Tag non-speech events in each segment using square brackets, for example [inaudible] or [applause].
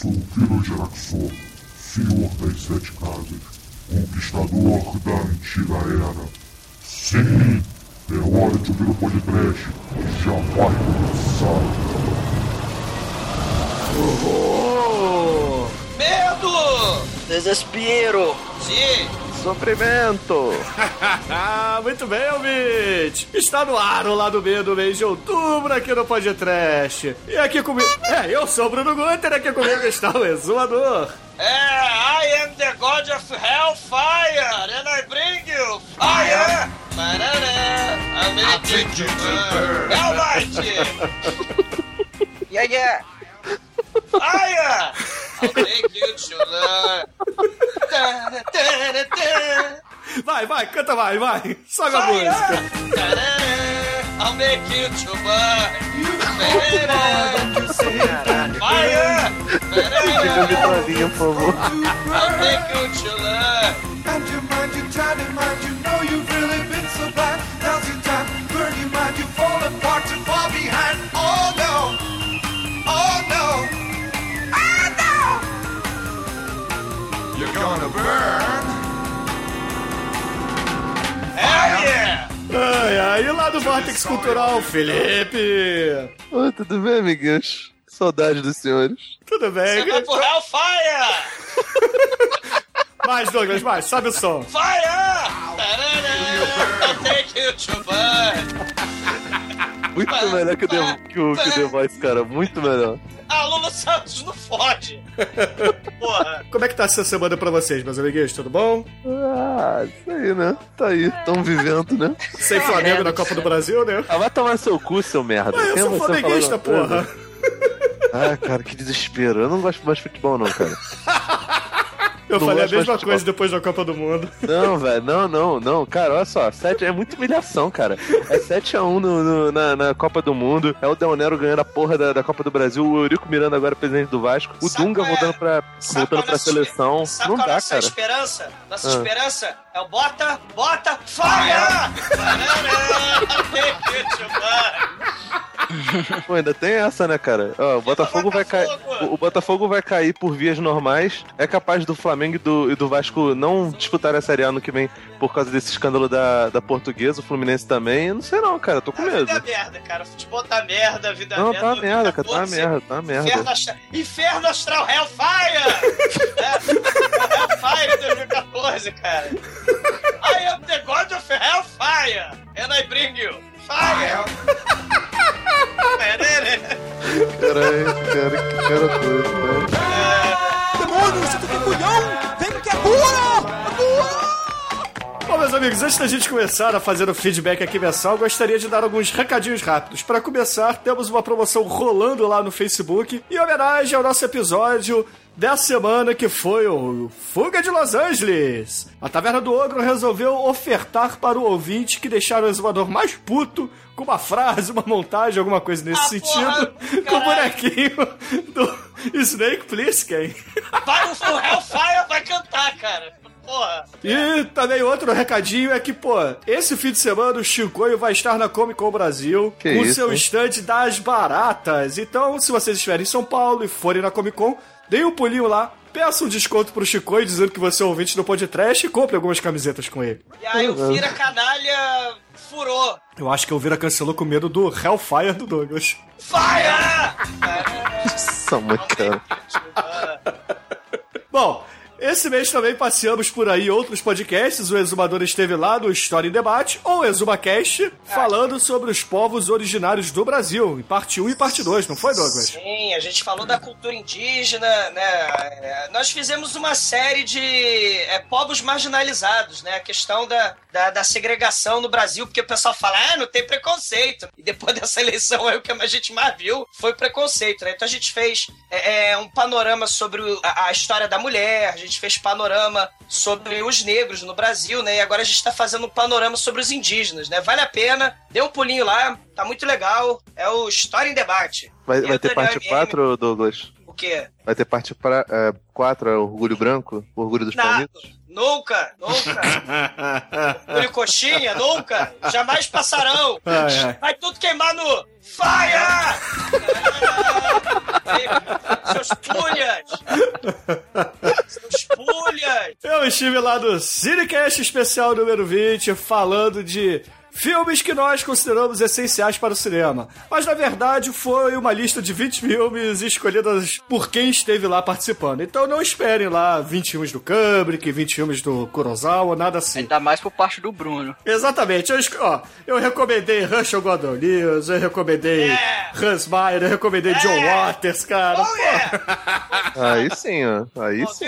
sou o filho de Araxor, senhor das sete casas, conquistador da antiga era. Sim, é hora de ouvir o podcast, já vai começar. Desespero! Sim! Sofrimento! [laughs] Muito bem, ouvinte! Está no ar o lado B do mês de outubro aqui no Podcast. E aqui comigo. É, eu sou o Bruno Guter, aqui comigo está o Exumador. É, I am the God of Hellfire, and I bring you fire! Parará, I'm you to Hellmighty! [laughs] Yeah, yeah! Fire! Vai, vai, canta vai, vai. Sobe a Fire! música. I'll make you to burn. Fire! Diga Tarará, vitória, por favor. I'll make you to learn. Ai, ai, e lá do Vortex Cultural, Felipe. Oi, tudo bem, amiguinhos? Saudade dos senhores. Tudo bem? Você [laughs] vai pro Hellfire! Mais, Douglas, mais, sobe o som. Fire! Take you to burn. Muito melhor que o, The, que, o, que o The Voice, cara. Muito melhor. A Lula Santos não fode. Porra. Como é que tá essa semana pra vocês, meus amiguinhos? Tudo bom? Ah, isso aí, né? Tá aí, tão vivendo, né? Sem Flamengo na Copa do Brasil, né? Ah, vai tomar seu cu, seu merda. Ah, eu Quem é sou flamenguista, porra. Ah, cara, que desespero. Eu não gosto mais de futebol, não, cara. Eu falei a mesma de coisa futebol. depois da Copa do Mundo. [laughs] Não, velho, não, não, não. Cara, olha só, 7 é muita humilhação, cara. É 7x1 no, no- na, na Copa do Mundo. É o Del Nero ganhando a porra da, da Copa do Brasil. O Eurico Miranda agora presidente do Vasco. O Sabe Dunga é? voltando pra, Sabe voltando é pra nossa seleção. Sabe Não qual é dá, nossa cara. esperança? Nossa Ah. esperança é o bota, bota, fire! [laughs] Pô, ainda tem essa, né, cara? Ó, o Botafogo vai cair. Botafogo? O, o Botafogo vai cair por vias normais. É capaz do Flamengo e do, e do Vasco não disputar a Série A no que vem por causa desse escândalo da, da portuguesa, o Fluminense também. Eu não sei não, cara, tô com A medo. vida é merda, cara. Futebol tá merda, a vida Não, merda. tá uma merda, cara, tá uma 2014, merda, tá uma Inferno merda. astral, Inferno astral Hellfire! [laughs] é, Hellfire 2014, cara. I am the God of Hellfire! And I bring you fire! Caralho, cara, que cara doido, né? Bom, meus amigos, antes da gente começar a fazer o feedback aqui mensal, gostaria de dar alguns recadinhos rápidos. Para começar, temos uma promoção rolando lá no Facebook em homenagem ao nosso episódio dessa semana que foi o Fuga de Los Angeles. A Taverna do Ogro resolveu ofertar para o ouvinte que deixar o exumador mais puto com uma frase, uma montagem, alguma coisa nesse Ah, sentido, porra, com o bonequinho do Snake Plissken. Vai, o Hellfire vai cantar, cara. Porra. E também outro recadinho é que, pô, esse fim de semana o Chicoio vai estar na Comic Con Brasil Que com isso, seu hein? estande das baratas. Então, se vocês estiverem em São Paulo e forem na Comic Con, deem um pulinho lá, peça um desconto pro Chicoio dizendo que você é ouvinte do podcast e compre algumas camisetas com ele. E aí o Vira Canalha furou. Eu acho que o Vira cancelou com medo do Hellfire do Douglas. Fire! Nossa, mãe, cara. Bom, esse mês também passeamos por aí outros podcasts. O Exumador esteve lá no História em Debate, ou ExumaCast, falando sobre os povos originários do Brasil, em parte 1 e parte 2, não foi, Douglas? Sim, a gente falou da cultura indígena, né? É, Nós fizemos uma série de é, povos marginalizados, né? A questão da, da, da segregação no Brasil, porque o pessoal fala, ah, não tem preconceito. E depois [laughs] dessa eleição aí, o que a gente mais viu foi preconceito, né? Então a gente fez é, é, um panorama sobre a, a história da mulher, a gente fez panorama sobre os negros no Brasil, né? E agora a gente tá fazendo um panorama sobre os indígenas, né? Vale a pena, dê um pulinho lá, tá muito legal. É o História em Debate. Vai, vai ter Entra parte no MM. 4, Douglas? O quê? Vai ter parte 4, é, Orgulho Branco? Orgulho dos. Palmitos? Nunca, nunca. [laughs] Orgulho coxinha, nunca. Jamais passarão. Ai, ai. Vai tudo queimar no Fire! Seus pulhas! Seus pulhas! Eu estive lá no Cinecast especial número 20 falando de filmes que nós consideramos essenciais para o cinema. Mas na verdade foi uma lista de 20 filmes escolhidas por quem esteve lá participando. Então não esperem lá 20 filmes do Kubrick, 20 filmes do Kurosawa, nada assim. Ainda mais por parte do Bruno. Exatamente. Eu, ó, eu recomendei Gordon Lewis, eu recomendei É. Hans Meyer, eu recomendei John Waters, cara. Oh, yeah! [laughs] Aí sim, ó. Aí Ó, sim.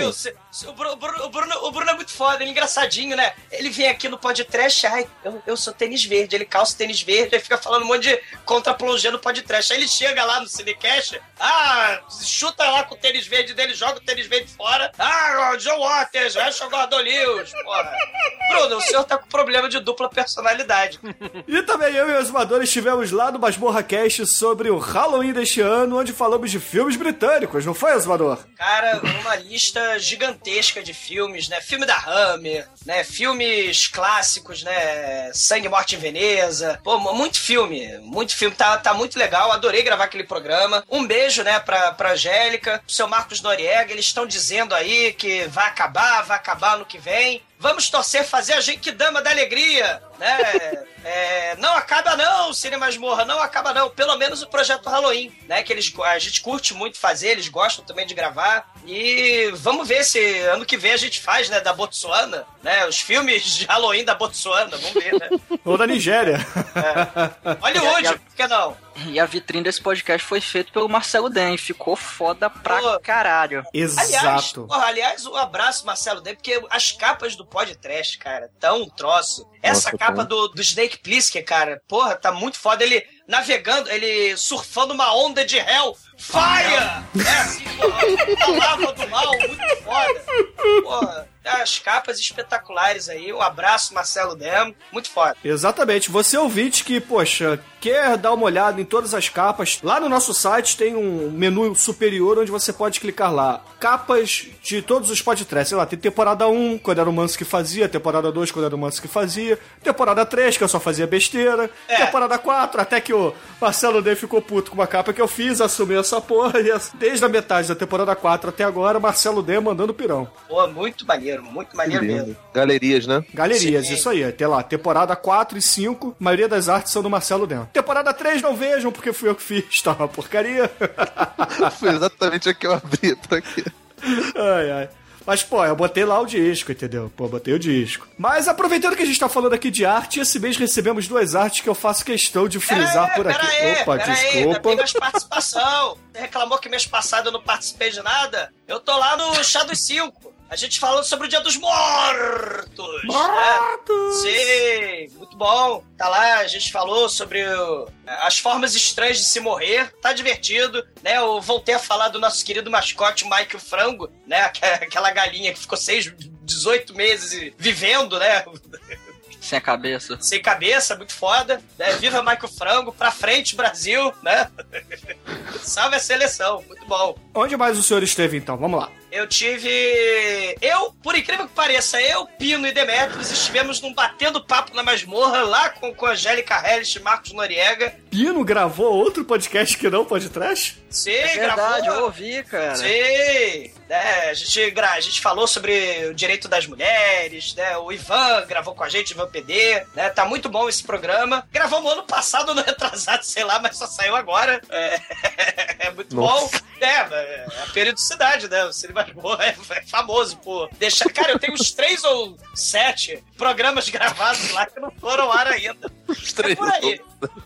Bruno, o Bruno- o Bruno- o Bruno é muito foda, ele é engraçadinho, né? Ele vem aqui no podcast, ai, eu, eu sou tênis verde, ele calça tênis verde, aí fica falando um monte de contra-plongê no podcast. Aí ele chega lá no Cinecast, ah, chuta lá com o tênis verde dele, joga o tênis verde fora. Ah, o John Waters, Rachel Gordon Lewis, porra. Bruno, o senhor tá com problema de dupla personalidade. E também eu e o Exumador estivemos lá no Masmorra Cast sobre o Halloween deste ano, onde falamos de filmes britânicos, não foi, Exumador? Cara, uma lista gigantesca de filmes, né? Filme da Hammer, né? Filmes clássicos, né? Sangue, Morte em Veneza. Pô, mu- muito filme, muito filme. Tá, tá muito legal, adorei gravar aquele programa. Um beijo, né, pra, pra Angélica, pro seu Marcos Noriega. Eles estão dizendo aí que vai acabar, vai acabar no que vem. Vamos torcer, fazer a Genkidama da Alegria, né? [laughs] É, não acaba não, Cine Masmorra, não acaba não. Pelo menos o projeto Halloween, né? Que eles, a gente curte muito fazer, eles gostam também de gravar. E vamos ver se ano que vem a gente faz, né? Da Botsuana, né? Os filmes de Halloween da Botsuana, vamos ver, né? [laughs] Ou da Nigéria. Hollywood, E a- por que não? E a vitrine desse podcast foi feita pelo Marcelo Den. Ficou foda pra Pô. caralho. Aliás, Exato. porra, aliás, um abraço, Marcelo Day, porque as capas do podcast, cara, tão um troço. Essa Nossa, capa do, do Snake Plissken, cara, porra, tá muito foda. Ele navegando, ele surfando uma onda de hell. Fire! É assim, porra, a [laughs] lava do mal, muito foda. Porra, as capas espetaculares aí. Um abraço, Marcelo Demo, muito foda. Exatamente. Você ouvinte que, poxa, quer dar uma olhada em todas as capas, lá no nosso site tem um menu superior onde você pode clicar lá. Capas de todos os podcasts. Sei lá, tem temporada 1, quando era o Manso que fazia, temporada 2, quando era o Manso que fazia, temporada 3, que eu só fazia besteira, É. temporada 4, até que o Marcelo D ficou puto com uma capa que eu fiz, assumiu essa porra, e desde a metade da temporada 4 até agora, Marcelo D mandando pirão. Pô, muito maneiro, muito maneiro mesmo. Galerias, né? Galerias, Sim. isso aí. Tem lá, temporada 4 e 5, a maioria das artes são do Marcelo Dentro. Temporada 3 não vejam, porque fui eu que fiz, tá uma porcaria. [laughs] Foi exatamente a que eu abri pra quê? ai, ai. Mas, pô, eu botei lá o disco, entendeu? Pô, botei o disco. Mas aproveitando que a gente tá falando aqui de arte, esse mês recebemos duas artes que eu faço questão de frisar por aqui. Aí, Opa, aí, ainda desculpa. tem mais participação. Você reclamou que mês passado eu não participei de nada? Eu tô lá no Chá dos 5. A gente falou sobre o Dia dos Mortos. Mortos! Né? Sim, muito bom. Tá lá, a gente falou sobre o- as formas estranhas de se morrer. Tá divertido, né? Eu voltei a falar do nosso querido mascote Mike o Frango, né? Aqu- [laughs] Aquela galinha que ficou seis, 18 meses vivendo, né? Sem a cabeça. sem cabeça, muito foda. Né? Viva Michael Frango, pra frente, Brasil, né? [laughs] Salve a seleção, muito bom. Onde mais o senhor esteve então? Vamos lá. Eu tive. Eu, por incrível que pareça, eu, Pino e Demetrios estivemos num batendo papo na masmorra lá com, com Angélica Hellis e Marcos Noriega. Pino gravou outro podcast que não pode trash? Sim, É verdade, eu gravou. ouvi, cara. Sim, né, a, gente, a gente falou sobre o direito das mulheres, né? O Ivan gravou com a gente, Ivan PD, né? Tá muito bom esse programa. Gravamos ano passado, [laughs] no retrasado, sei lá, mas só saiu agora. É, [laughs] é muito Nossa. bom. É, é a periodicidade, né? O Cine Masmorra é, é famoso por deixar. Cara, eu tenho uns três ou sete programas gravados lá que não foram ao ar ainda. Os É três. por aí.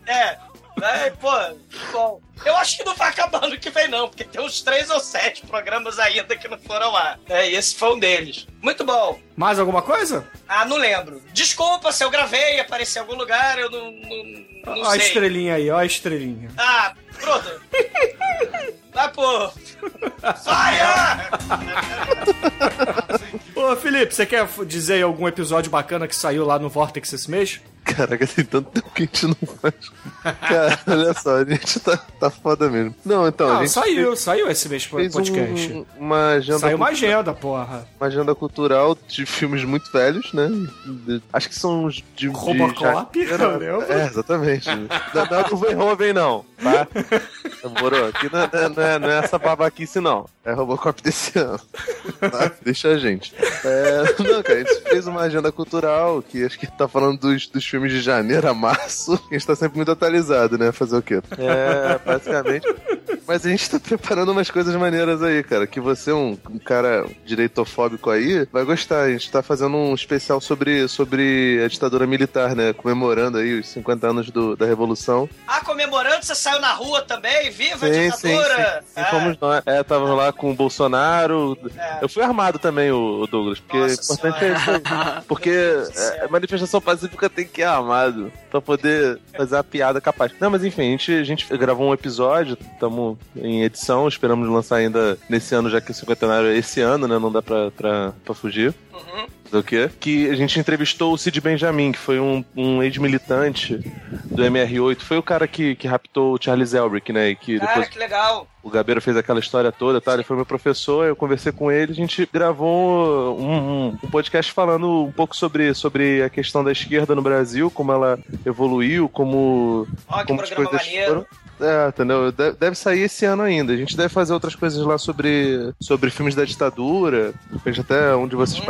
É. É, pô, bom. Eu acho que não vai acabar ano que vem, não, porque tem uns três ou sete programas ainda que não foram lá. É, e esse foi um deles. Muito bom. Mais alguma coisa? Ah, não lembro. Desculpa se eu gravei, apareci em algum lugar, eu não, não, não Ó a sei. estrelinha aí, ó a estrelinha. Ah, pronto. Vai, pô. Fire! Ô, Felipe, você quer dizer algum episódio bacana que saiu lá no Vortex esse mês? Caraca, tem tanto tempo que a gente não faz. Cara, [laughs] olha só, a gente tá, tá foda mesmo. Não, então, a Não, gente saiu, saiu esse mês fez podcast. um- uma agenda Saiu uma agenda, porra. uma agenda cultural de filmes muito velhos, né? De- Acho que são os de. de Robocop, lembro. É, exatamente. Não, não é do Verhoeven, não, tá? Demorou? Aqui não é, não, é, não é essa babaquice, não. É Robocop desse ano. Tá? Deixa a gente. É, não, cara, a gente fez uma agenda cultural que acho que tá falando dos, dos filmes de janeiro a março. [laughs] A gente tá sempre muito atualizado, né? Fazer o quê? É, basicamente. Mas a gente tá preparando umas coisas maneiras aí, cara. Que você, um, um cara direitofóbico aí, vai gostar. A gente tá fazendo um especial sobre, sobre a ditadura militar, né? Comemorando aí os 50 anos do, da Revolução. Ah, comemorando, você saiu na rua também? Viva a Sim, sim, ditadura! sim. sim, Ah, fomos nós. É, tava lá com o Bolsonaro. É. Eu fui armado também, o, Douglas, porque Nossa o importante [laughs] é isso. Porque é, a manifestação pacífica tem que ir armado pra poder fazer a piada capaz. Não, mas enfim, a gente, a gente gravou um episódio, estamos em edição, esperamos lançar ainda nesse ano, já que o cinquentenário é esse ano, né? Não dá pra, pra, pra fugir. Uhum. Do quê? Que a gente entrevistou o Cid Benjamin, que foi um, um ex-militante do MR8. Foi o cara que, que raptou o Charles Elbrick, né? E que Cara, depois que legal. o Gabeira fez aquela história toda, tá? Ele foi meu professor, eu conversei com ele, a gente gravou um, um- um podcast falando um pouco sobre, sobre a questão da esquerda no Brasil, como ela evoluiu, como, Ó, que como as programa coisas maneiro. foram. É, entendeu? De- Deve sair esse ano ainda. A gente deve fazer outras coisas lá sobre, sobre filmes da ditadura. Depende até onde vocês Uhum.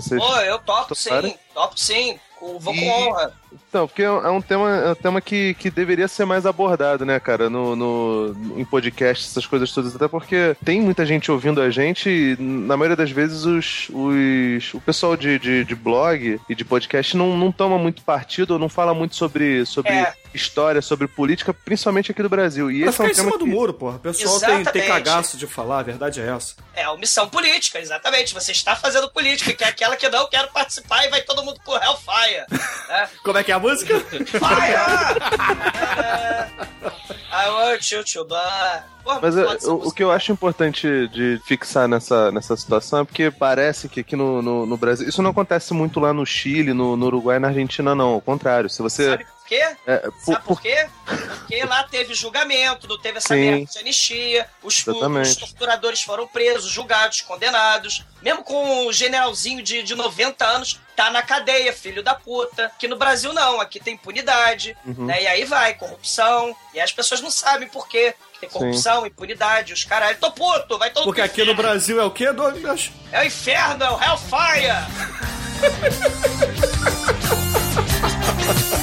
Vocês... Pô, eu topo Toparem? sim, topo sim. Com- Vou E- com honra. Então, porque é um tema, é um tema que, que deveria ser mais abordado, né, cara, no, no, em podcast, essas coisas todas, até porque tem muita gente ouvindo a gente e, na maioria das vezes, os, os, o pessoal de, de, de blog e de podcast não, não toma muito partido ou não fala muito sobre, sobre É. história, sobre política, principalmente aqui do Brasil. E Pra esse é ficar um em tema cima do que- muro, porra. O pessoal tem, tem cagaço de falar, a verdade é essa. É a omissão política, exatamente. Você está fazendo política, que é aquela que não quero participar e vai todo mundo pro Hellfire. né? [laughs] Como é que é a música? Fire! É, [laughs] I want you to burn. Porra, Mas muito é, o, que eu acho importante de fixar nessa, nessa situação é porque parece que aqui no, no, no Brasil. Isso não acontece muito lá no Chile, no, no Uruguai e na Argentina, não. Ao contrário. Se você. Sabe quê? é, por- Sabe por- por quê? Porque lá teve julgamento, não teve essa Sim. merda de anistia, os, os torturadores foram presos, julgados, condenados. Mesmo com o generalzinho de, de 90 anos, tá na cadeia, filho da puta. Aqui no Brasil não, aqui tem impunidade, Uhum. né? E aí vai, corrupção. E as pessoas não sabem por quê. Tem corrupção, impunidade, os caralho. Tô puto, vai todo Porque aqui no. Brasil é o quê, Douglas? É o inferno, é o Hellfire! [laughs]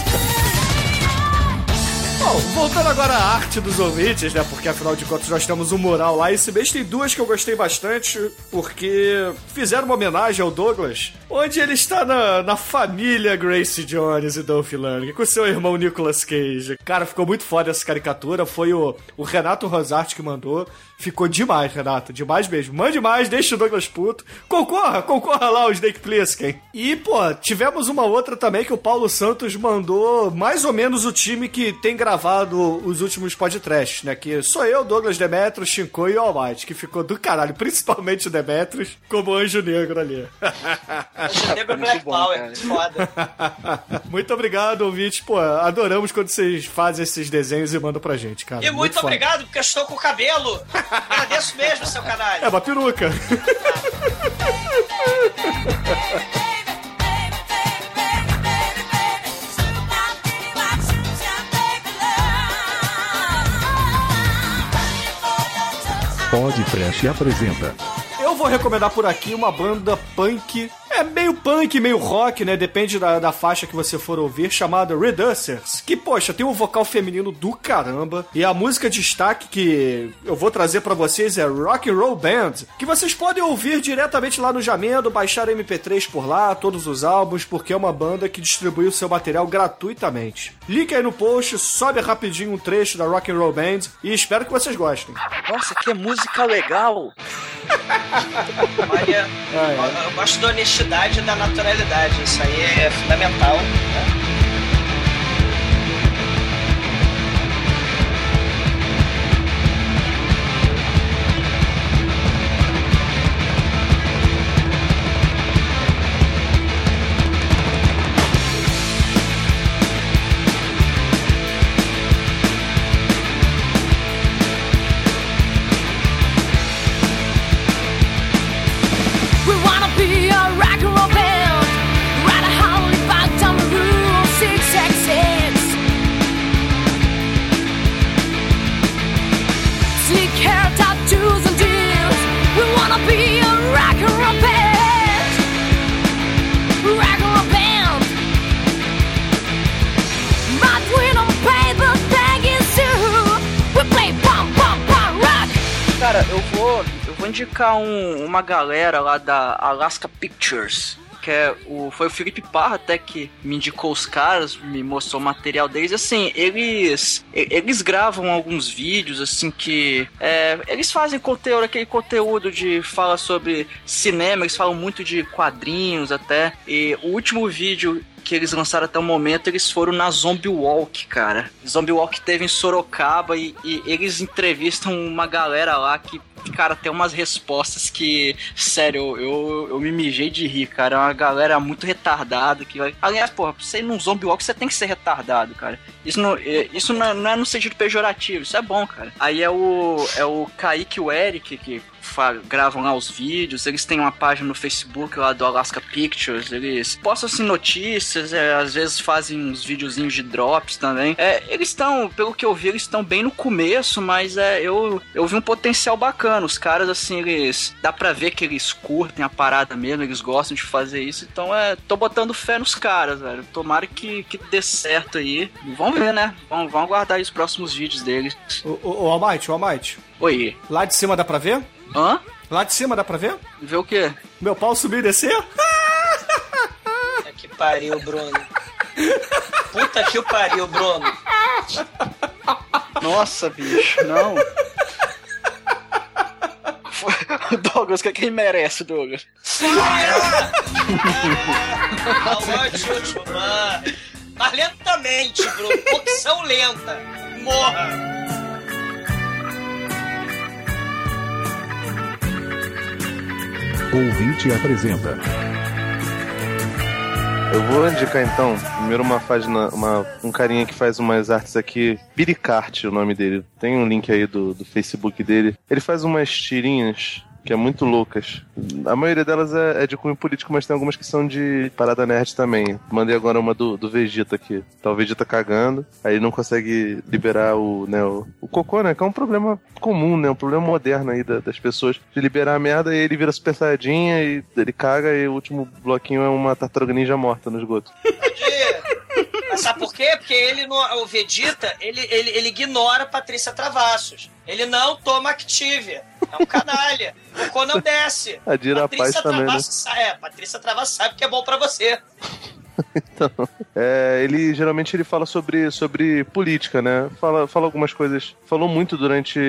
Voltando agora à arte dos ouvintes, né? Porque afinal de contas nós temos um mural lá. Esse mês tem duas que eu gostei bastante, porque fizeram uma homenagem ao Douglas, onde ele está na, na família Grace Jones e Dolph Lundgren, com seu irmão Nicolas Cage. Cara, ficou muito foda essa caricatura. Foi o, o Renato Rosarte que mandou. Ficou demais, Renato. Demais mesmo. Mande mais, deixa o Douglas puto. Concorra, concorra lá, o Snake Plissken. E, pô, tivemos uma outra também que o Paulo Santos mandou mais ou menos o time que tem gravado os últimos podcasts, né? Que sou eu, Douglas Demetrios, Shinko e o Almighty, que ficou do caralho, principalmente o Demetrios, como anjo negro ali. O negro Muito Black bom, Power, cara. foda. [laughs] muito obrigado, ouvinte. Pô, adoramos quando vocês fazem esses desenhos e mandam pra gente, cara. E muito, foda. obrigado, porque eu estou com o cabelo. Agradeço mesmo, seu canalha. É uma peruca. Podcast apresenta Eu vou recomendar por aqui uma banda punk. É meio punk, meio rock, né? Depende da, da faixa que você for ouvir, chamada Reducers. Que, poxa, tem um vocal feminino do caramba. E a música de destaque que eu vou trazer pra vocês é Rock and Roll Band. Que vocês podem ouvir diretamente lá no Jamendo, baixar MP3 por lá, todos os álbuns, porque é uma banda que distribui o seu material gratuitamente. Link aí no post, sobe rapidinho um trecho da Rock and Roll Band e espero que vocês gostem. Nossa, que música legal! [laughs] Olha, Ai, eu, gosto da honestidade e da naturalidade. Isso aí é fundamental. né? Um- uma galera lá da Alaska Pictures. Que é o, foi o Felipe Parra até que me indicou os caras, me mostrou o material deles. Assim, eles eles gravam alguns vídeos, assim, que. é, eles fazem conteúdo, aquele conteúdo de fala sobre cinema, eles falam muito de quadrinhos até. E o último vídeo que eles lançaram até o momento, eles foram na Zombie Walk, cara. Zombie Walk teve em Sorocaba e, e eles entrevistam uma galera lá que, cara, tem umas respostas que, sério, eu, eu me mijei de rir, cara. É uma galera muito retardada que vai. Aliás, porra, pra você ir num Zombie Walk, você tem que ser retardado, cara. Isso não, é- isso não é, não é no sentido pejorativo, isso é bom, cara. Aí é o, é o Kaique e o Eric que gravam lá os vídeos, eles têm uma página no Facebook lá do Alaska Pictures, eles postam assim notícias, é, às vezes fazem uns videozinhos de drops também. É, eles estão, pelo que eu vi, eles estão bem no começo, mas é, eu, eu vi um potencial bacana. Os caras, assim, eles. dá pra ver que eles curtem a parada mesmo, eles gostam de fazer isso, então é. tô botando fé nos caras, velho. Tomara que, que dê certo aí. Vamos ver, né? Vamos, vamos aguardar aí os próximos vídeos deles. O, o, o Almighty, o Almighty. Oi. Lá de cima dá pra ver? Hã? Lá de cima dá pra ver? Ver o quê? Meu pau subir e descer? Puta que pariu, Bruno. Puta que o pariu, Bruno. Nossa, bicho, não. Douglas, que quem merece, Douglas? [laughs] Lentamente, Bruno. Opção lenta. Morra. Ouvinte apresenta. Eu vou indicar então, primeiro uma página, uma, um carinha que faz umas artes aqui, Piricarte o nome dele. Tem um link aí do, do Facebook dele. Ele faz umas tirinhas que é muito loucas. A maioria delas é, é de cunho político, mas tem algumas que são de parada nerd também. Mandei agora uma do, do Vegeta aqui. Tá o Vegeta cagando, aí não consegue liberar o, né, o, o cocô, né? Que é um problema comum, né? Um problema moderno aí da- das pessoas. De liberar a merda e ele vira super saiyajin e ele caga e o último bloquinho é uma tartaruga ninja morta no esgoto. Sabe por quê? Porque ele, o Vegeta, ele, ele, ele ignora a Patrícia Travassos. Ele não toma Activia. É um canalha. O não desce. A Dira Paz Patrícia também, né? Travassos sa- É, Patrícia Travassos sabe que é bom pra você. Então, é, ele geralmente ele fala sobre, sobre política, né? Fala, fala algumas coisas. Falou muito durante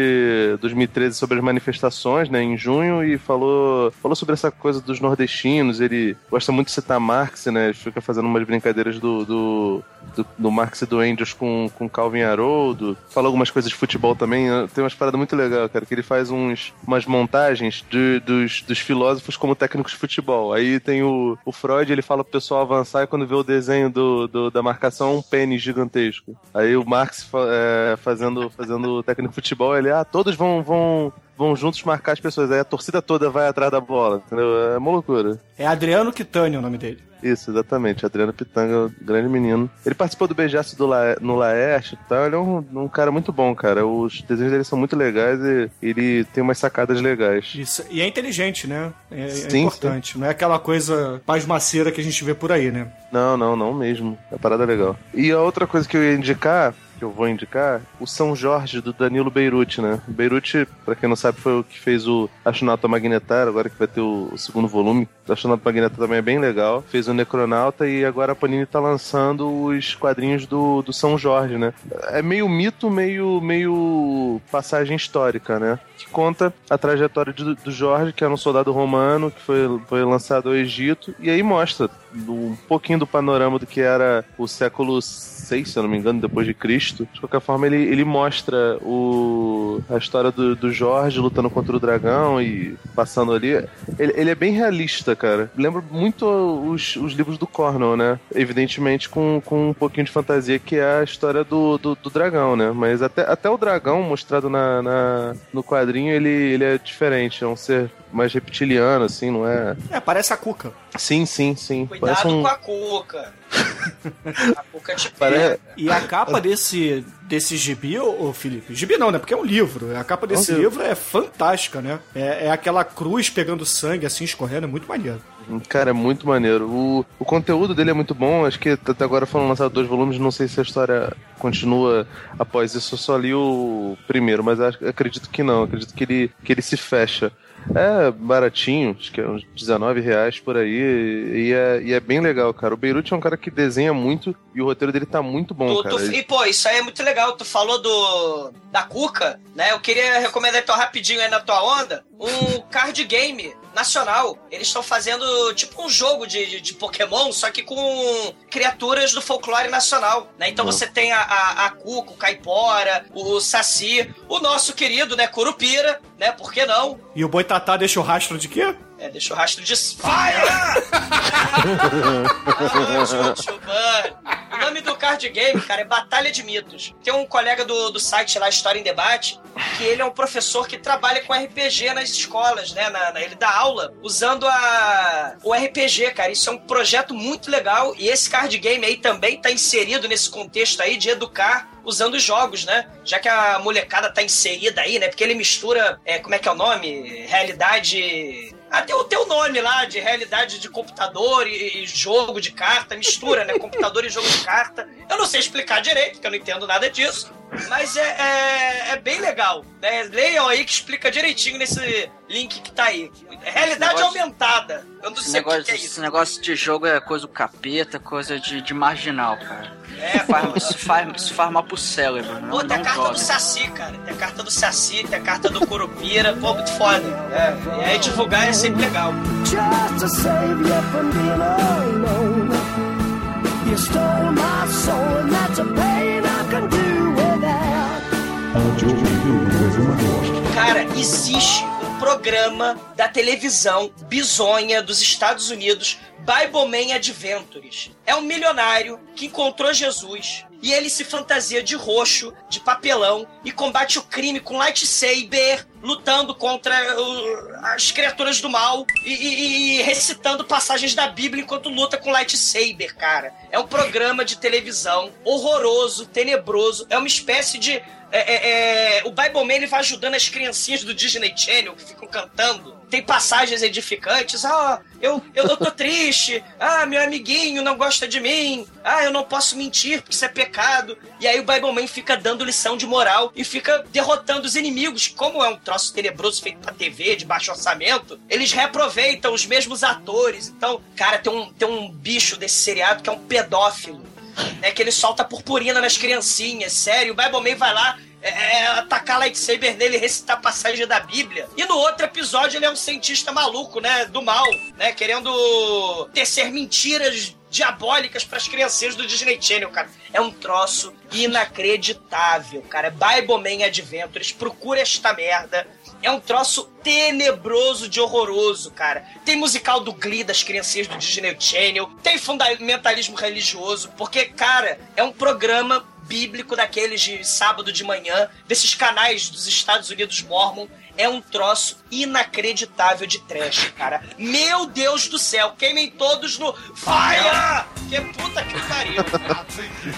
2013 sobre as manifestações, né? Em junho e falou, falou sobre essa coisa dos nordestinos. Ele gosta muito de citar Marx, né? Ele fica fazendo umas brincadeiras do, do, do, do Marx e do Engels com, com Calvin Haroldo. Fala algumas coisas de futebol também. Tem umas paradas muito legais, cara, que ele faz uns, umas montagens de- dos, dos filósofos como técnicos de futebol. Aí tem o, o Freud, ele fala pro pessoal avançar e quando vê o desenho do, do- da marcação, um pênis gigantesco. Aí o Marx é, fazendo, fazendo técnico de futebol, ele, ah, todos vão, vão, vão juntos marcar as pessoas. Aí a torcida toda vai atrás da bola, entendeu? É uma loucura. É Adriano Quitânia o nome dele. Isso, exatamente. Adriano Pitanga, grande menino. Ele participou do Beijaço do La... no Laerte e tal. Ele é um, um cara muito bom, cara. Os desenhos dele são muito legais e ele tem umas sacadas legais. Isso. E é inteligente, né? É, é Sim, importante. Não é aquela coisa pasmaceira que a gente vê por aí, né? Não, não, não mesmo. É parada legal. E a outra coisa que eu ia indicar, que eu vou indicar, o São Jorge do Danilo Beirute, né? Beirute, pra quem não sabe, foi o que fez o Astronauta Magnetar, agora que vai ter o, o segundo volume. O Astronauta Magnetar também é bem legal. Fez o Necronauta e agora a Panini tá lançando os quadrinhos do, do São Jorge, né? É meio mito, meio, meio passagem histórica, né? Que conta a trajetória de- do Jorge, que era um soldado romano que foi, foi lançado ao Egito, e aí mostra um pouquinho do panorama do que era o século 6, se eu não me engano, depois de Cristo. De qualquer forma, ele, ele mostra o, a história do, do Jorge lutando contra o dragão e passando ali. Ele, ele é bem realista, cara. Lembra muito os, os livros do Cornwell, né? Evidentemente com, com um pouquinho de fantasia, que é a história do, do, do dragão, né? Mas até, até o dragão mostrado na, na- no quadrinho, ele, ele é diferente. É um ser mais reptiliano, assim, não é? É, parece a Cuca. Sim, sim, sim. Cuidado Parece um... com a cuca. [laughs] a cuca te Pare- pega. E a capa desse, desse gibi, ô, ô Felipe, gibi não, né? Porque é um livro. A capa desse É livro é fantástica, né? É, é aquela cruz pegando sangue, assim, escorrendo, é muito maneiro. Cara, é muito maneiro. O, o conteúdo dele é muito bom. Acho que até agora foram lançados dois volumes. Não sei se a história continua após isso. Eu só li o primeiro, mas acho- acredito que não. Acredito que ele, que ele se fecha. É baratinho, acho que é uns 19 reais por aí. E é, e é bem legal, cara. O Beirute é um cara que desenha muito e o roteiro dele tá muito bom, Tu- cara. tu- e, pô, isso aí é muito legal. Tu falou do da Cuca, né? Eu queria recomendar então rapidinho aí na tua onda um card game nacional. Eles estão fazendo tipo um jogo de, de, de Pokémon, só que com criaturas do folclore nacional, né? Então Bom. você tem a, a, a Cuca, o Caipora, o Saci, o nosso querido, né, Curupira, né? Por que não? E o Boitatá deixa o rastro de quê? É, deixa o rastro de Fire! [laughs] O nome do card game, cara, é Batalha de Mitos. Tem um colega do, do site lá, História em Debate, que ele é um professor que trabalha com RPG nas escolas, né? Na- na- ele dá aula usando a, o RPG, cara. Isso é um projeto muito legal. E esse card game aí também tá inserido nesse contexto aí de educar usando os jogos, né? Já que a molecada tá inserida aí, né? Porque ele mistura, é, como é que é o nome? Realidade. Até o teu nome lá, de realidade de computador e, e jogo de carta, mistura, né? Computador e jogo de carta. Eu não sei explicar direito, porque eu não entendo nada disso. Mas é, é, é bem legal. Né? Leiam aí que explica direitinho nesse link que tá aí. Realidade negócio- aumentada. Eu não Esse sei o que negócio, que é esse negócio de jogo é coisa do capeta, coisa de, de marginal, cara. É, Faz, isso, faz, isso faz mal pro cérebro, não, Pô, tem a carta joga. do Saci, cara. Tem a carta do Saci, tem a carta do Curupira. Pô, muito foda. É, e aí divulgar é sempre legal. just to save you from being alone. You stole my soul, and that's a pain I can do without. Cara, existe um programa da televisão bizonha dos Estados Unidos, Bibleman Adventures. É um milionário que encontrou Jesus e ele se fantasia de roxo, de papelão e combate o crime com lightsaber, lutando contra as criaturas do mal e, e- e recitando passagens da Bíblia enquanto luta com lightsaber, cara. É um programa de televisão horroroso, tenebroso. É uma espécie de é, é, é, o Bible Man ele vai ajudando as criancinhas do Disney Channel que ficam cantando. Tem passagens edificantes. Ah, eu, eu, eu tô triste. Ah, meu amiguinho não gosta de mim. Ah, eu não posso mentir porque isso é pecado. E aí o Bible Man fica dando lição de moral e fica derrotando os inimigos. Como é um troço tenebroso feito pra TV, de baixo orçamento, eles reaproveitam os mesmos atores. Então, cara, tem um, tem um bicho desse seriado que é um pedófilo né, que ele solta purpurina nas criancinhas, sério. O Bible Man vai lá é, é, atacar lightsaber nele e recitar passagem da Bíblia. E no outro episódio ele é um cientista maluco, né, do mal, né, querendo tecer mentiras diabólicas pras criancinhas do Disney Channel, cara. É um troço inacreditável, cara. É Bible Man Adventures, procura esta merda. É um troço tenebroso de horroroso, cara. Tem musical do Glee das criancinhas do Disney Channel, tem fundamentalismo religioso, porque, cara, é um programa bíblico daqueles de sábado de manhã, desses canais dos Estados Unidos Mormon. É um troço inacreditável de trash, cara. Meu Deus do céu, queimem todos no Fire! Que puta que pariu.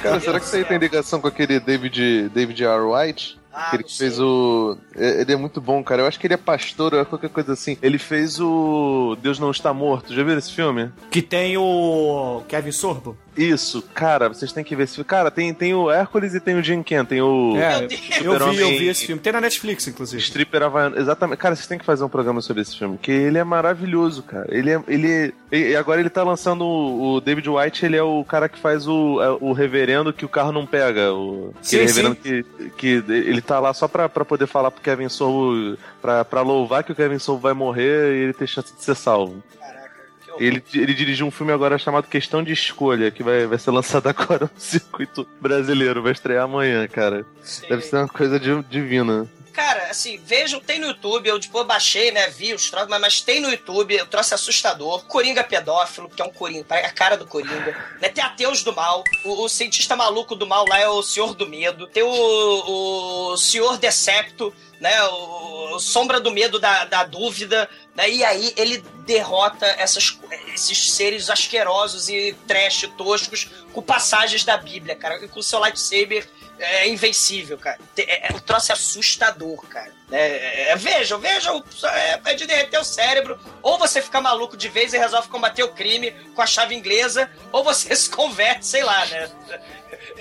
Cara, será que isso tem ligação com aquele David, David R. White? Ah, sei. fez o. é- Ele é muito bom, cara. Eu acho que ele é pastor ou qualquer coisa assim. Ele fez o Deus Não Está Morto. Já viram esse filme? Que tem o Kevin Sorbo. Isso, cara, vocês têm que ver esse filme. Cara, tem, tem o Hércules e tem o Jim Ken. Tem o. É, eu vi, eu vi esse filme. Tem na Netflix, inclusive. Stripper Havaiano. Exatamente. Cara, vocês têm que fazer um programa sobre esse filme, que ele é maravilhoso, cara. Ele é. Ele, e agora ele tá lançando o, o David White, ele é o cara que faz o, é, o reverendo que o carro não pega. O, Sim, sim. reverendo que, que ele tá lá só pra, pra poder falar pro Kevin Sorbo, pra, pra louvar que o Kevin Sorbo vai morrer e ele ter chance de ser salvo. Caraca, que. Ele, ele dirigiu um filme agora chamado Questão de Escolha, que vai, vai ser lançado [laughs] agora no circuito brasileiro, vai estrear amanhã, cara. Deve ser uma coisa di- divina. Cara, assim, vejam, tem no YouTube, eu tipo, baixei, né, vi os troços, mas, mas tem no YouTube, o troço assustador. Coringa pedófilo, que é um Coringa, é a cara do Coringa. Né, tem Ateus do Mal, o, o cientista maluco do mal lá é o Senhor do Medo. Tem o, o Senhor Decepto, né, o, o Sombra do Medo da, da Dúvida. Né, e aí ele derrota essas, esses seres asquerosos e trash toscos com passagens da Bíblia, cara, com seu lightsaber é invencível, cara. É, é- o troço é assustador, cara. É, é, vejam, vejam, é, é de derreter o cérebro. Ou você fica maluco de vez e resolve combater o crime com a chave inglesa, ou você [laughs] se converte, sei lá, né?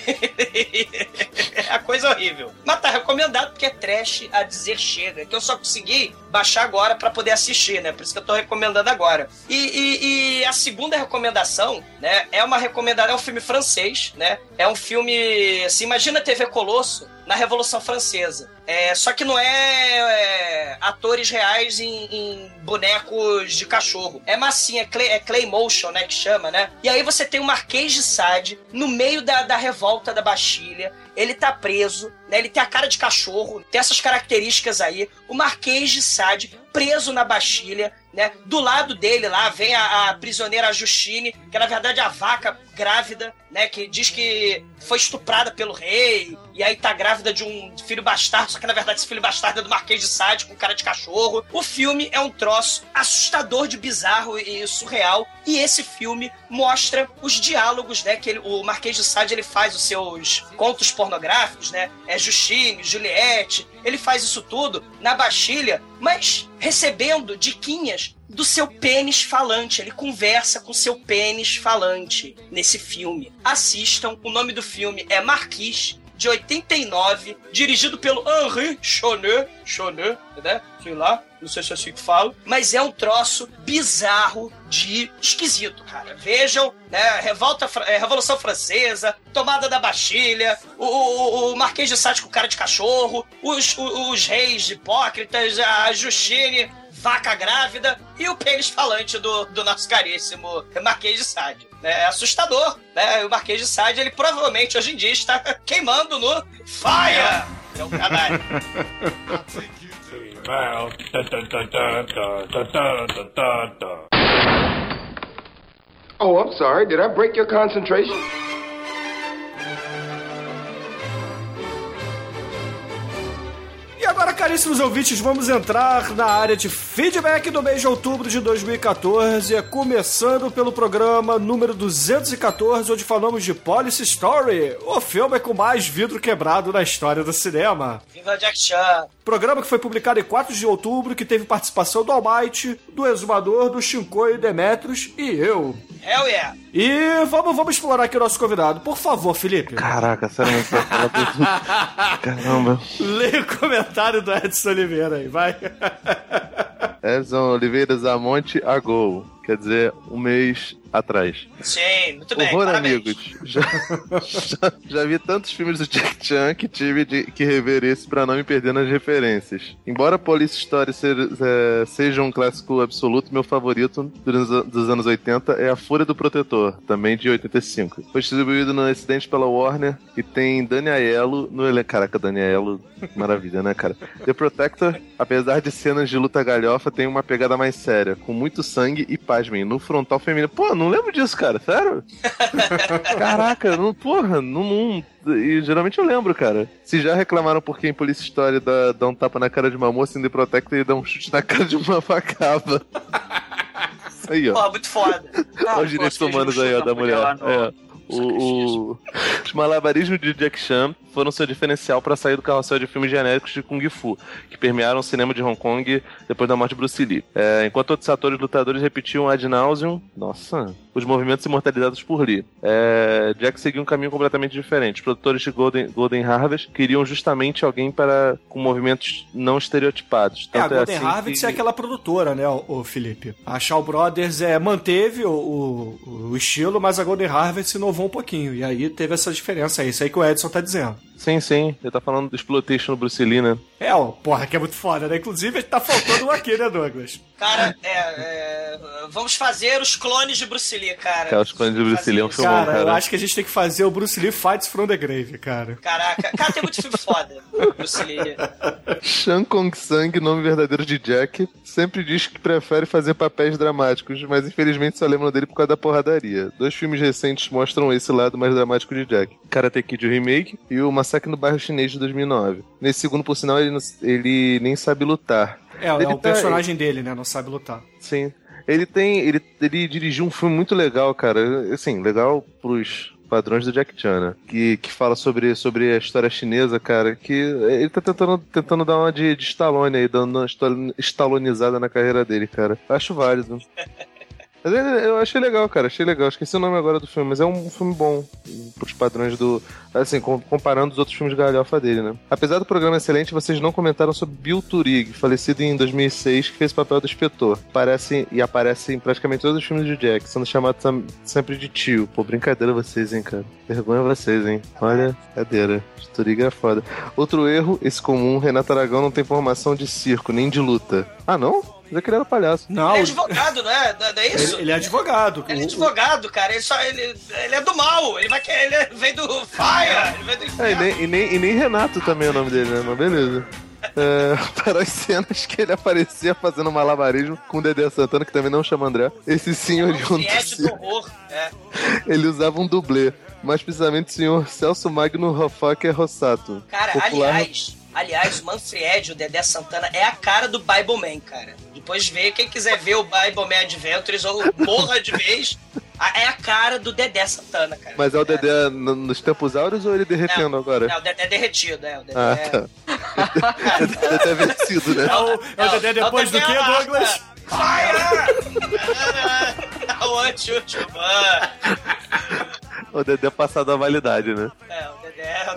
[laughs] é a coisa horrível. Mas tá recomendado porque é trash a dizer chega. Que eu só consegui baixar agora pra poder assistir, né? Por isso que eu tô recomendando agora. E, e- e a segunda recomendação, né? É uma recomendação, é um filme francês, né? É um filme, assim, imagina TV Colosso na Revolução Francesa. É, só que não é, é, atores reais em, em bonecos de cachorro. É massinha, é, clay, é clay motion, né, que chama, né? E aí você tem o Marquês de Sade no meio da, da revolta da Bastilha. Ele tá preso, né? Ele tem a cara de cachorro, tem essas características aí. O Marquês de Sade preso na Bastilha, né? Do lado dele lá vem a, a prisioneira Justine, que é na verdade a vaca grávida, né? Que diz que foi estuprada pelo rei, e aí tá grávida de um filho bastardo, só que na verdade esse filho bastardo é do Marquês de Sade com cara de cachorro. O filme é um troço assustador de bizarro e surreal, e esse filme mostra os diálogos, né? Que ele- o Marquês de Sade ele faz os seus contos pornográficos, né? É Justine, Juliette, ele faz isso tudo na Bastilha, mas recebendo diquinhas do seu pênis falante. Ele conversa com seu pênis falante nesse filme. Assistam, o nome do filme é Marquis, de 89, dirigido pelo Henri Chonet. Chonet, né? Sei lá, não sei se é assim que falo. Mas é um troço bizarro de esquisito, cara. Vejam, né? Revolta, é, Revolução Francesa, Tomada da Bastilha, o, o, o Marquês de Sade com cara de cachorro, os, os, os reis hipócritas, a Justine, vaca grávida e o pênis falante do, do nosso caríssimo Marquês de Sade. É assustador, né? O Marquês de Sade, ele provavelmente hoje em dia está [laughs] queimando no Fire! É um canalha. Oh, I'm sorry. Did I break your concentration? Caríssimos ouvintes, vamos entrar na área de feedback do mês de outubro de 2014, começando pelo programa número 214, onde falamos de Police Story, o filme com mais vidro quebrado na história do cinema. Viva Jack Chan! Programa que foi publicado em 4 de outubro, que teve participação do Almighty, do Exumador, do Shinkoi Demetrios e eu. Hell yeah! E vamos, vamos explorar aqui o nosso convidado. Por favor, Felipe. Caraca, sério, não vai falar tudo. Caramba. Leia o comentário do Edson Oliveira aí, vai. [laughs] Edson Oliveira Zamonte a gol. Quer dizer, um mês atrás. Sim, muito bem, Horror, parabéns. amigos. Já, já, já vi tantos filmes do Jack Chan que tive de, que rever esse pra não me perder nas referências. Embora Police Story ser- é, seja um clássico absoluto, meu favorito dos, dos anos 80 é A Fúria do Protetor, também de 85. Foi distribuído no Acidente pela Warner e tem Dani Aiello no elenco. Caraca, Dani Aiello, maravilha, né, cara? The Protector, apesar de cenas de luta galhofa, tem uma pegada mais séria, com muito sangue e, pasmem, no frontal feminino. Pô, não lembro disso, cara, sério? [laughs] Caraca, não, porra, não, não- E geralmente eu lembro, cara. Se já reclamaram porque em Police Story dá, dá um tapa na cara de uma moça em The Protector e dá um chute na cara de uma facava. Isso [laughs] aí, ó. Pô, muito foda. Olha os direitos humanos aí, ó, da mulher. É. O, o- Os malabarismos de Jack Chan foram seu diferencial para sair do carrossel de filmes genéricos de Kung Fu, que permearam o cinema de Hong Kong depois da morte de Bruce Lee. É, enquanto outros atores lutadores repetiam ad nauseum, nossa, os movimentos imortalizados por Lee. É, Jack seguiu um caminho completamente diferente. Os produtores de Golden, Golden Harvest queriam justamente alguém para com movimentos não estereotipados. É, a Tanto Golden assim Harvest que- é aquela produtora, né, o, o Felipe? A Shaw Brothers é, manteve o, o, o estilo, mas a Golden Harvest inovou um pouquinho. E aí teve essa diferença aí. Isso aí que o Edson tá dizendo. Sim, sim. Ele tá falando do exploitation do Bruce Lee, né? É, ó, porra, que é muito foda, né? Inclusive, tá faltando um aqui, né, Douglas? Cara, é, é, Vamos fazer os clones de Bruce Lee, cara. Cara, os clones de Bruce Lee é um filmão, Cara, cara. eu acho que a gente tem que fazer o Bruce Lee Fights from the Grave, cara. Caraca, cara, tem muito filme foda. Bruce Lee. Shang Kong Sang, nome verdadeiro de Jack, sempre diz que prefere fazer papéis dramáticos, mas infelizmente só lembram dele por causa da porradaria. Dois filmes recentes mostram esse lado mais dramático de Jack: Karate Kid Remake e o Massacre no Bairro Chinês de 2009. Nesse segundo, por sinal, ele, não- ele nem sabe lutar. É, é Ele o tá- personagem dele, né? Não sabe lutar. Sim. Ele tem. Ele, ele dirigiu um filme muito legal, cara. Assim, legal pros, Padrões do Jack Chan, né? Que, que fala sobre, sobre a história chinesa, cara, que ele tá tentando, tentando dar uma de, de Stallone aí, dando uma estalo- estalonizada na carreira dele, cara. Acho válido. [laughs] Ele- eu achei legal, cara, achei legal. Esqueci o nome agora do filme, mas é um filme bom pros padrões do. Assim, com- comparando os outros filmes de galhofa dele, né? Apesar do programa excelente, vocês não comentaram sobre Bill Turig, falecido em 2006, que fez o papel do inspetor. Aparece e aparece em praticamente todos os filmes de Jack, sendo chamado sempre de tio. Pô, brincadeira vocês, hein, cara. Vergonha vocês, hein. Olha, cadeira. Turig é foda. Outro erro, esse comum, Renato Aragão não tem formação de circo, nem de luta. Ah, não? Mas é que ele era palhaço. Não, Ele é advogado, não é? Não é- não é isso? ele, ele é advogado. Ele é advogado, cara. Ele, só, ele, ele é do mal. Ele vai querer. Ele é- vem do Fire. Ele vem do É, e nem, e, nem, e nem Renato também é o nome dele, né? Mas beleza. É, [laughs] para as cenas que ele aparecia fazendo malabarismo com o Dedé Santana, que também não chama André. Esse do circo. horror. É. [laughs] Ele usava um dublê. Mais precisamente o senhor Celso Magno Hofaker Rossato. Cara, popular- aliás, aliás, o Manfred, o Dedé Santana, é a cara do Bible Man, cara. Depois vê, quem quiser ver o Bible Man Adventures ou morra de vez, é a cara do Dedé Santana, cara. Mas é o Dedé n- nos tempos áureos ou ele derretendo agora? É, o Dedé derretido, é. O Dedé Ah, tá. [laughs] Dedé é vencido, né? É o, é o Dedé depois do que, Douglas? Fire! [laughs] o anti-Ultiman. O Dedé passado a validade, né? É,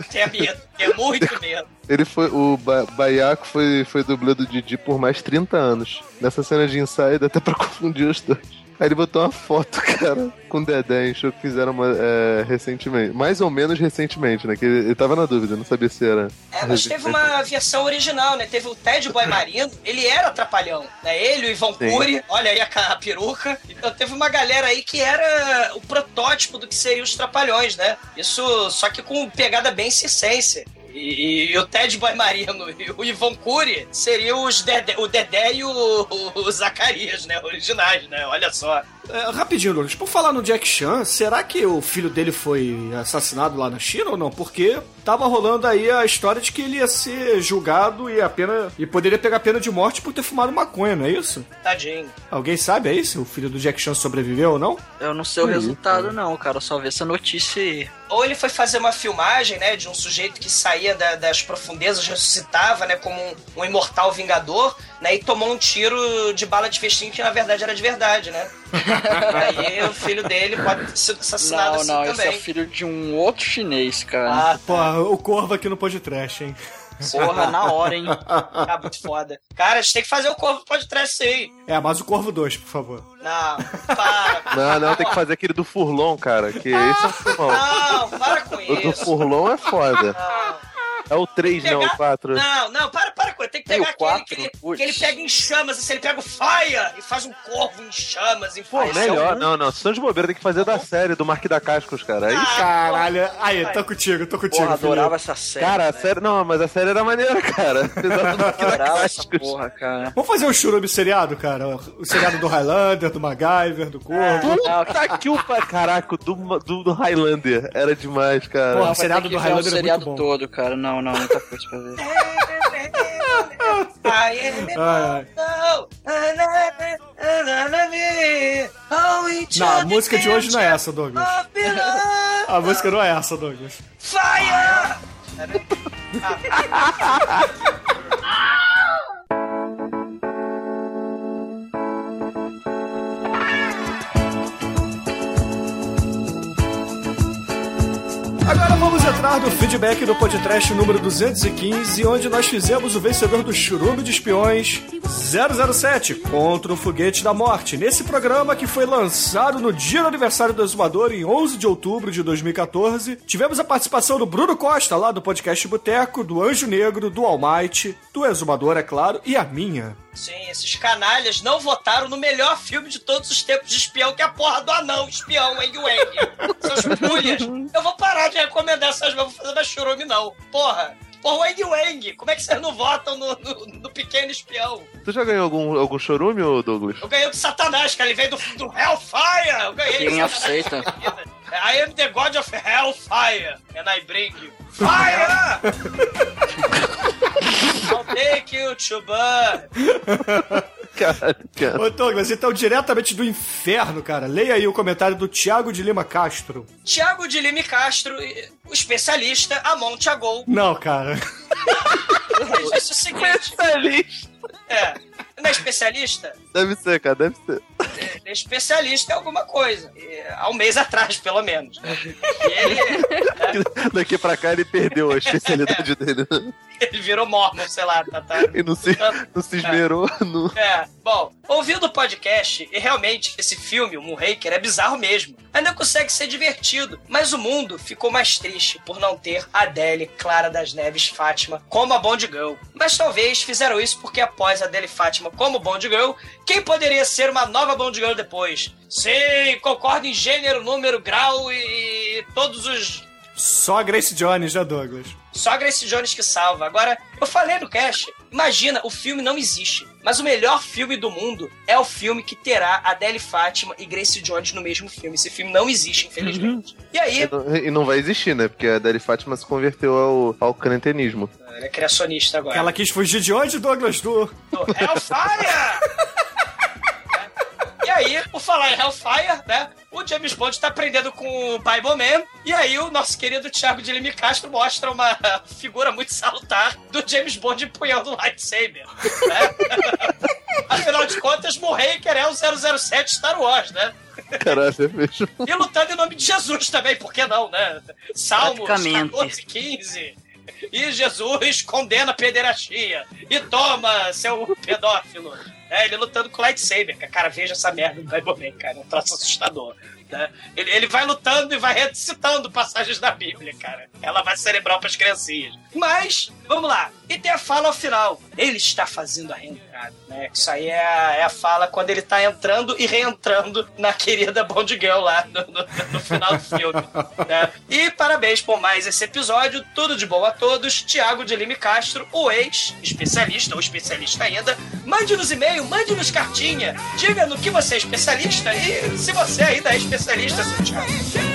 tem medo, tem muito medo. [laughs] Ele foi. O ba Baiaco foi, foi dublê do Didi por mais 30 anos. Nessa cena de ensaio dá até pra [laughs] confundir os dois. Aí ele botou uma foto, [laughs] cara, com o Dedé em show que fizeram uma, é, recentemente. Mais ou menos recentemente, né? Que ele, ele tava na dúvida, não sabia se era. É, mas teve uma versão original, né? Teve o Ted Boy Marino, ele era trapalhão, né? Ele, o Ivan. Cury, olha aí a, a peruca. Então teve uma galera aí que era o protótipo do que seriam os trapalhões, né? Isso, só que com pegada bem circense. E, e o Ted Boy Marino e o Ivan Cury seriam os Dedé, o Dedé e o, o Zacarias, né? Originais, né? Olha só. É, rapidinho, Douglas, por falar no Jack Chan, será que o filho dele foi assassinado lá na China ou não? Porque tava rolando aí a história de que ele ia ser julgado e a pena e poderia pegar pena de morte por ter fumado maconha, não é isso? Tadinho. Alguém sabe aí se o filho do Jack Chan sobreviveu ou não? Eu não sei o resultado, não, cara. Eu só vi essa notícia aí. Ou ele foi fazer uma filmagem, né, de um sujeito que saía da- das profundezas, ressuscitava, né, como um, um imortal vingador, né, e tomou um tiro de bala de festim que na verdade era de verdade, né? [laughs] Aí o filho dele pode ter sido assassinado Não, assim não, esse é também. filho de um outro chinês, cara. Ah, Pô, o Corvo aqui no podcast, hein? Porra, na hora, hein? [laughs] tá muito foda. Cara, a gente tem que fazer o corpo pode trás sim. É, mas o Corvo 2, por favor. Não, para. [laughs] Não, não, tem que fazer aquele do Furlon, cara. Que esse é um filmão. Não, para com O do isso. Furlon é foda. Não. É o 3, não, o 4. Não, não, para, Tem que pegar o aquele quatro? que ele, que ele pega em chamas, assim, ele pega o fire e faz um corvo em chamas. Em Pô, faz- melhor. Não, não. Se são de bobeira, tem que fazer da série do Marquinhos da Cascos, cara. Aí, Ah, Caralho, aí, tô contigo, tô contigo. Porra, filho. adorava essa série. cara, a né? série. Não, mas a série era maneira, cara. [laughs] Apesar do Marquinhos da Adorava essa porra, cara. Vamos fazer um churume seriado, cara? O seriado do Highlander, do MacGyver, do Corvo. Puta que o Caraca, o do, do, do Highlander era demais, cara. Porra, o seriado do Highlander é muito bom. todo, cara. Não, não, muita coisa pra ver. [laughs] Ai, ai, Ai, Não, a música de hoje não é essa, Douglas. A música não é essa, Douglas. Fire! [laughs] Agora vamos entrar no feedback do podcast número 215, onde nós fizemos o vencedor do Churume de Espiões 007 contra o Foguete da Morte. Nesse programa que foi lançado no dia do aniversário do Exumador, em 11 de outubro de 2014, tivemos a participação do Bruno Costa, lá do podcast Boteco, do Anjo Negro, do Almighty, do Exumador, é claro, e a minha. Sim, esses canalhas não votaram no melhor filme de todos os tempos de espião, que é a porra do anão espião, Wang Wang. Seus pulhas. Eu vou parar de recomendar essas, eu vou fazer mais churume, não. Porra. Porra, Wang Wang. Como é que vocês não votam no, no, no pequeno espião? Tu já ganhou algum, algum chorume, Douglas? Eu ganhei do Satanás, cara. Ele veio do, do Hellfire. Eu ganhei of Satanás. Satan. I am the God of Hellfire. And I bring you fire! [laughs] I'll take you to burn. [laughs] Caralho, cara. Ô, Douglas, então, diretamente do inferno, cara, leia aí o comentário do Thiago de Lima Castro. Tiago de Lime Castro, o especialista, a Monte a Gol, Não, cara. ele disse o seguinte: Feliz. É, não é especialista? Deve ser, cara, deve ser. Ele é especialista em alguma coisa. E, há um mês atrás, pelo menos. né? E ele, Daqui pra cá ele perdeu a especialidade dele. ele virou mormon, sei lá, tá, tá. E não se, não se esmerou no. É, bom, ouvindo o podcast, e realmente esse filme, o Moonraker, é bizarro mesmo. Ainda consegue ser divertido, mas o mundo ficou mais triste por não ter Adele, Clara das Neves, Fátima como a Bond Girl. Mas talvez fizeram isso porque após Adele e Fátima como Bond Girl, quem poderia ser uma nova Bond Girl depois? Sim, concordo em gênero, número, grau e, e todos os Só a Grace Jones, né, Douglas? só a Grace Jones que salva. Agora, eu falei no cast, imagina, o filme não existe. Mas o melhor filme do mundo é o filme que terá Adele Fátima e Grace Jones no mesmo filme. Esse filme não existe, infelizmente. E aí, E não, vai existir, né? Porque a Deli Fátima se converteu ao, ao crentenismo. ele é criacionista agora. Ela quis fugir de onde, Douglas? Do... do Hellfire! [laughs] E aí, por falar em Hellfire, né? O James Bond tá aprendendo com o Bible Man. E aí, o nosso querido Thiago de Lime Castro mostra uma [laughs] figura muito salutar do James Bond empunhando um lightsaber. Né? [laughs] Afinal de contas, Moonraker é o 007 Star Wars, né? Caralho, é mesmo. E lutando em nome de Jesus também, por que não, né? Salmos Praticamente. 14, 15. E Jesus condena a pederastia. E toma, seu pedófilo. É, ele lutando com lightsaber. Cara, veja essa merda do Bible Man, cara. É um troço assustador. né? Ele, ele vai lutando e vai recitando passagens da Bíblia, cara. Ela vai cerebral pras criancinhas. Mas, vamos lá. E tem a fala ao final. Ele está fazendo a né? Isso aí é a, é a fala quando ele tá entrando e reentrando na querida Bond Girl lá no, no- no final do filme. né? E parabéns por mais esse episódio. Tudo de bom a todos. Tiago de Lime Castro, o ex-especialista, ou especialista ainda. Mande-nos e-mail, mande-nos cartinha. Diga no que você é especialista e se você ainda é especialista, seu Tiago.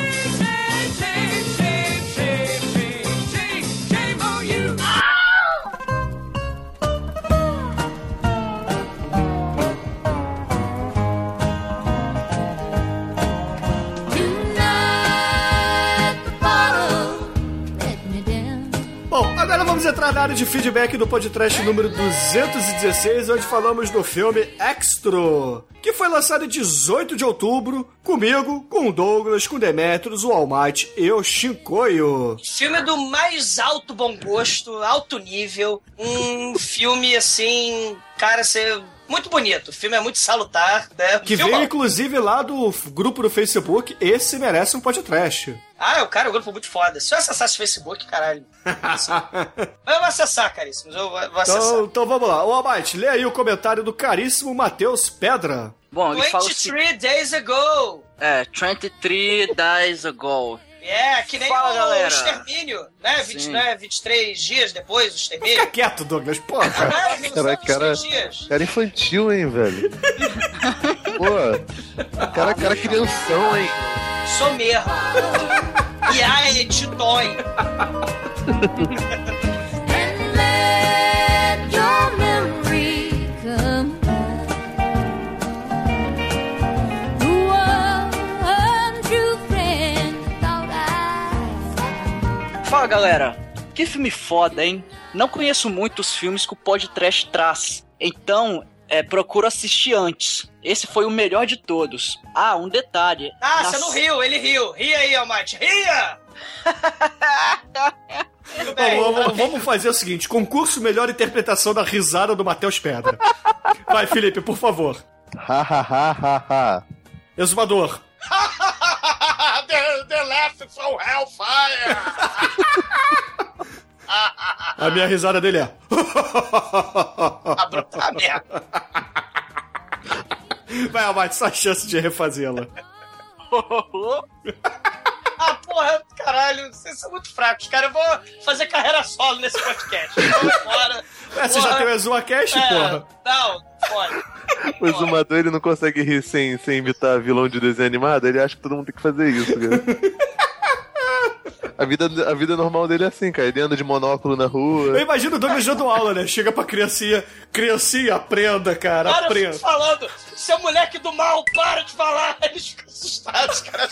Vamos entrar na área de feedback do podcast número 216, onde falamos do filme Extra, que foi lançado em 18 de outubro, comigo, com o Douglas, com o Demetrius, o Almighty e o Shinkoio. Filme do mais alto bom gosto, alto nível. Um filme assim, cara, ser muito bonito. O filme é muito salutar, né? Que veio, inclusive, lá do grupo do Facebook, esse merece um podcast. Ah, o cara, o grupo é muito foda. Se eu acessasse o Facebook, caralho. Assim. [laughs] Mas eu vou acessar, caríssimos. Eu vou, vou acessar. Então, então vamos lá. Ô, Almighty, lê aí o comentário do caríssimo Matheus Pedra. Bom, ele fala o seguinte. 23 days ago. É, 23 days ago. É, que nem Fala, o galera. extermínio, né? 20, Sim. né? 23 dias depois do extermínio. Fica quieto, Douglas, porra. São Cara, cara, 23 dias. cara infantil, hein, velho? [laughs] Pô, cara, cara crianção, hein? Sou mesmo. E ai, Titói. Fala galera, que filme foda, hein? Não conheço muitos filmes que o podcast traz, então é, procuro assistir antes. Esse foi o melhor de todos. Ah, um detalhe. Ah, Na- você não riu, ele riu. Ria aí, Almighty. Ria! [laughs] Bem. Vamos, vamos- vamos fazer o seguinte: concurso melhor interpretação da risada do Matheus Pedra. Vai, Felipe, por favor. Ha, ha, ha, ha, ha. Exumador. [laughs] the, the laugh from hellfire! A minha risada dele é. [laughs] a merda. Vai, Almighty, só a chance de refazê-la. Ah, porra, caralho, vocês são muito fracos, cara. Eu vou fazer carreira solo nesse podcast. Eu vou embora. É, você já tem o ExuaCast, É, porra? Não, foda. O exumador ele não consegue rir sem, sem imitar vilão de desenho animado, ele acha que todo mundo tem que fazer isso, cara. [laughs] A vida, a vida normal dele é assim, cara. Ele anda de monóculo na Eu rua. imagino o Douglas dando aula, né? Chega pra criancinha, criancinha, aprenda, cara, eu aprenda. falando, seu moleque do mal, para de falar. [laughs] Eles ficam assustados, cara.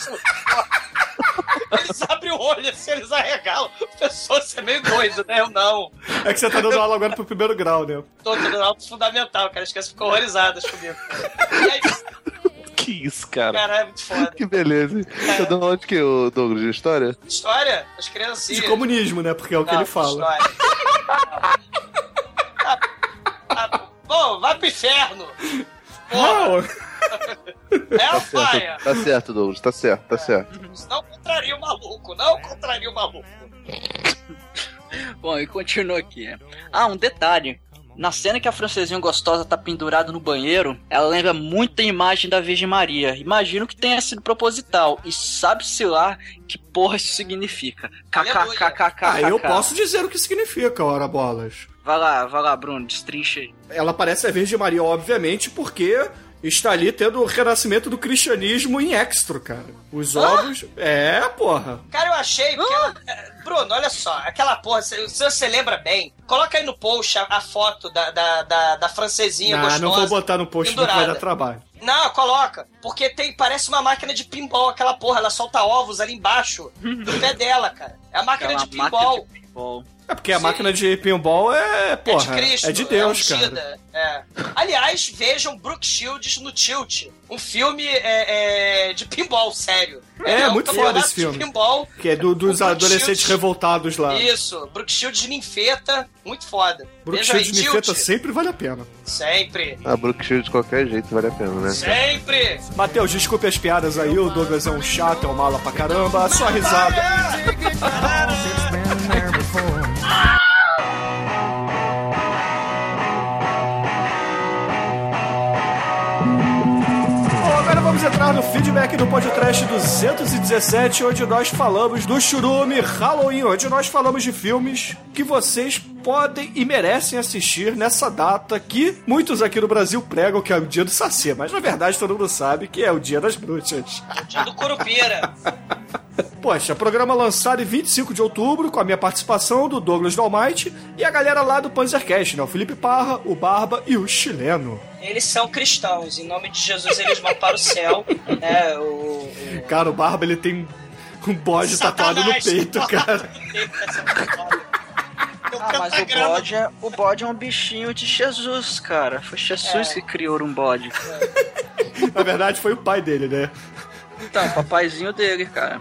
Eles abrem o olho assim, eles arregalam. Pessoa, você é meio doido, né? Eu não. É que você tá dando aula agora pro primeiro grau, né? Tô dando alto fundamental, cara. As crianças ficam horrorizadas comigo. E aí, Que isso, cara. cara, é muito foda. Que beleza. Tá dando aula de quê, ô Douglas? De história? História, as criancinhas. De comunismo, né? Porque é o que Não, ele fala. história. Ah, ah, bom, vai pro inferno. Porra, Não! é a Tá faia. certo, tá certo, Douglas. Tá certo, tá certo. Não contraria o maluco, não contraria o maluco. Bom, e continua aqui. né? Ah, um detalhe. Na cena que a francesinha gostosa tá pendurada no banheiro, ela lembra muito a imagem da Virgem Maria. Imagino que tenha sido proposital. E sabe-se lá que porra isso significa. KKKKK. Ah, eu posso dizer o que significa, ora bolas. Vai lá, vai lá, Bruno, destrincha aí. Ela parece a Virgem Maria, obviamente, porque está ali tendo o renascimento do cristianismo em extra, cara. Os ovos. É, porra. Cara, eu achei que ela. é, Bruno, olha só, aquela porra, se, você lembra bem, coloca aí no post a, a foto da, da, da, da francesinha Não, gostosa. não vou botar no post, não vai pendurada. dar trabalho. Não, coloca. Porque tem, parece uma máquina de pinball, aquela porra. Ela solta ovos ali embaixo do pé dela, cara. É a máquina Aquela de pinball. máquina de pinball. É porque a Sim. máquina de pinball é, porra, é de Cristo. é de Deus, é cara. É. Aliás, vejam Brooke Shields no Tilt. Um filme é, é, de pinball, sério. É, um muito foda esse filme. De pinball. Que é do- dos adolescentes Shields- revoltados lá. Isso, Brooke Shields ninfeta, muito foda. Brook Veja aí, Shield de Tilt. sempre vale a pena. Sempre, A Brook Shield de qualquer jeito vale a pena, né? sempre. Matheus, desculpe as piadas aí, o Douglas é um chato, é um mala pra caramba, só risada. [laughs] entrar no feedback do podcast 217, onde nós falamos do churume Halloween, onde nós falamos de filmes que vocês podem e merecem assistir nessa data que muitos aqui no Brasil pregam que é o dia do Saci, mas na verdade todo mundo sabe que é o dia das bruxas. Dia do Curupira. [laughs] Poxa, programa lançado em 25 de outubro, com a minha participação do Douglas Dalmite e a galera lá do Panzercast, né? O Felipe Parra, o Barba e o chileno. Eles são cristãos, em nome de Jesus eles vão para o céu. né? o, o- Cara, o Barba ele tem um bode tatuado no Satanás peito, tatuado cara. no peito um Ah, mas o bode, é, o bode é um bichinho de Jesus, cara. Foi Jesus É. que criou um bode. [laughs] Na verdade, foi o pai dele, né? Então, papaizinho dele, cara.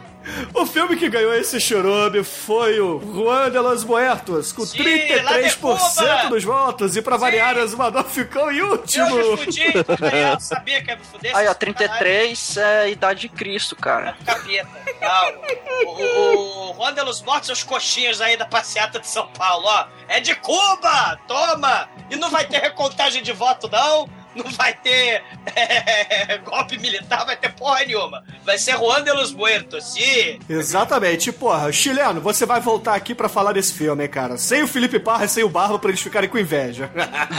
O filme que ganhou esse churume foi o Juan de los Muertos, com Sim, 33% lá de Cuba. dos votos. E pra variar, as Azumador ficou em Eu último. me fudi, eu sabia que ia me fuder. Aí, ó, esse 33 é a idade de Cristo, cara. Capeta. Não. O, o, o Juan de los Mortos, os coxinhas aí da passeata de São Paulo, ó. É de Cuba! Toma! E não vai ter recontagem de voto, não. Não vai ter [laughs] é, golpe militar, vai ter porra nenhuma. Vai ser Juan de los Muertos, sim. Exatamente. Porra, chileno, você vai voltar aqui pra falar desse filme, hein, cara. Sem o Felipe Parra e sem o Barba pra eles ficarem com inveja.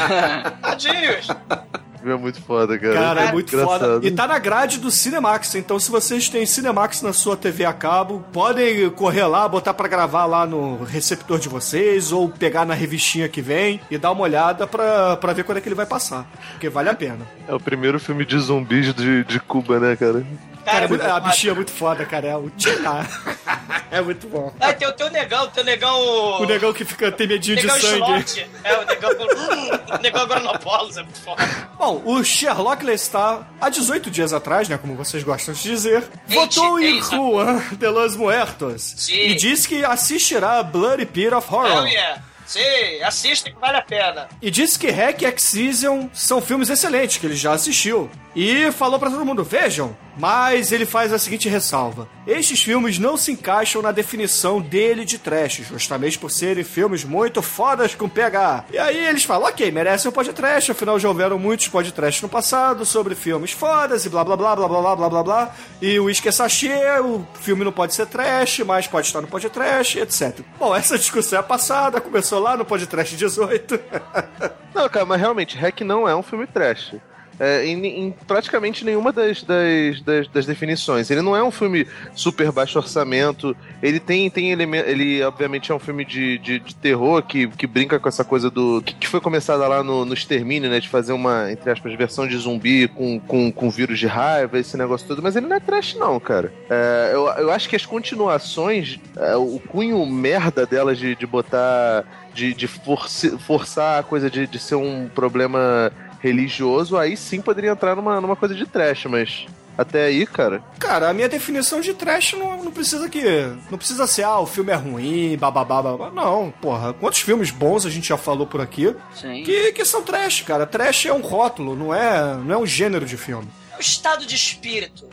[laughs] Tadinhos. É muito foda, cara. Cara, é muito Engraçado. foda. E tá na grade do Cinemax, então se vocês têm Cinemax na sua TV a cabo, podem correr lá, botar pra gravar lá no receptor de vocês, ou pegar na revistinha que vem e dar uma olhada pra, pra ver quando é que ele vai passar. Porque vale a pena. É o primeiro filme de zumbis de, de Cuba, né, cara? Cara, é muito- muito a bichinha é muito foda, cara. É o Tchá. [laughs] [laughs] É muito bom. Ah, tem o teu negão, o teu negão. O negão que fica tem medinho de sangue. Slot. É, o negão. [laughs] o negão Agronopolis, é muito foda. Bom, o Sherlock Lestat, há 18 dias atrás, né, como vocês gostam de dizer, Ente, votou em. Juan de los Muertos Sim. e disse que assistirá Bloody Pit of Horror. Hell yeah. Sim, assista que vale a pena. E disse que Hack e Excision são filmes excelentes, que ele já assistiu. E falou pra todo mundo, vejam. Mas ele faz a seguinte ressalva. Estes filmes não se encaixam na definição dele de trash, justamente por serem filmes muito fodas com PH. E aí eles falam, ok, merecem um podcast, afinal já houveram muitos podcasts no passado sobre filmes fodas e blá blá blá blá blá blá blá blá blá. E o Whisky é sachê, o filme não pode ser trash, mas pode estar no podcast, etc. Bom, essa discussão é passada, começou lá no podcast 18. [laughs] Não, cara, mas realmente, Hack não é um filme trash. É, em, em praticamente nenhuma das, das, das, das definições. Ele não é um filme super baixo orçamento, ele tem, tem elemento. Ele, obviamente, é um filme de, de, de terror que, que brinca com essa coisa do. que, que foi começada lá no, no Extermínio, né? De fazer uma, entre aspas, versão de zumbi com, com, com vírus de raiva, esse negócio todo, mas ele não é trash, não, cara. É, eu, eu acho que as continuações, é, o cunho merda delas de, de botar. de, de forci- forçar a coisa de, de ser um problema religioso, aí sim poderia entrar numa, numa coisa de trash, mas. Até aí, cara. Cara, a minha definição de trash não, não precisa que. Não precisa ser, ah, o filme é ruim, bababá, babá. Não, porra. Quantos filmes bons a gente já falou por aqui Sim. que, que são trash, cara? Trash é um rótulo, não é, não é um gênero de filme. O estado de espírito.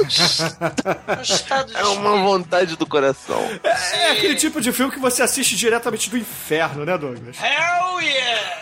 o [laughs] estado de É uma vontade do coração. É, é aquele tipo de filme que você assiste diretamente do inferno, né, Douglas? Hell yeah!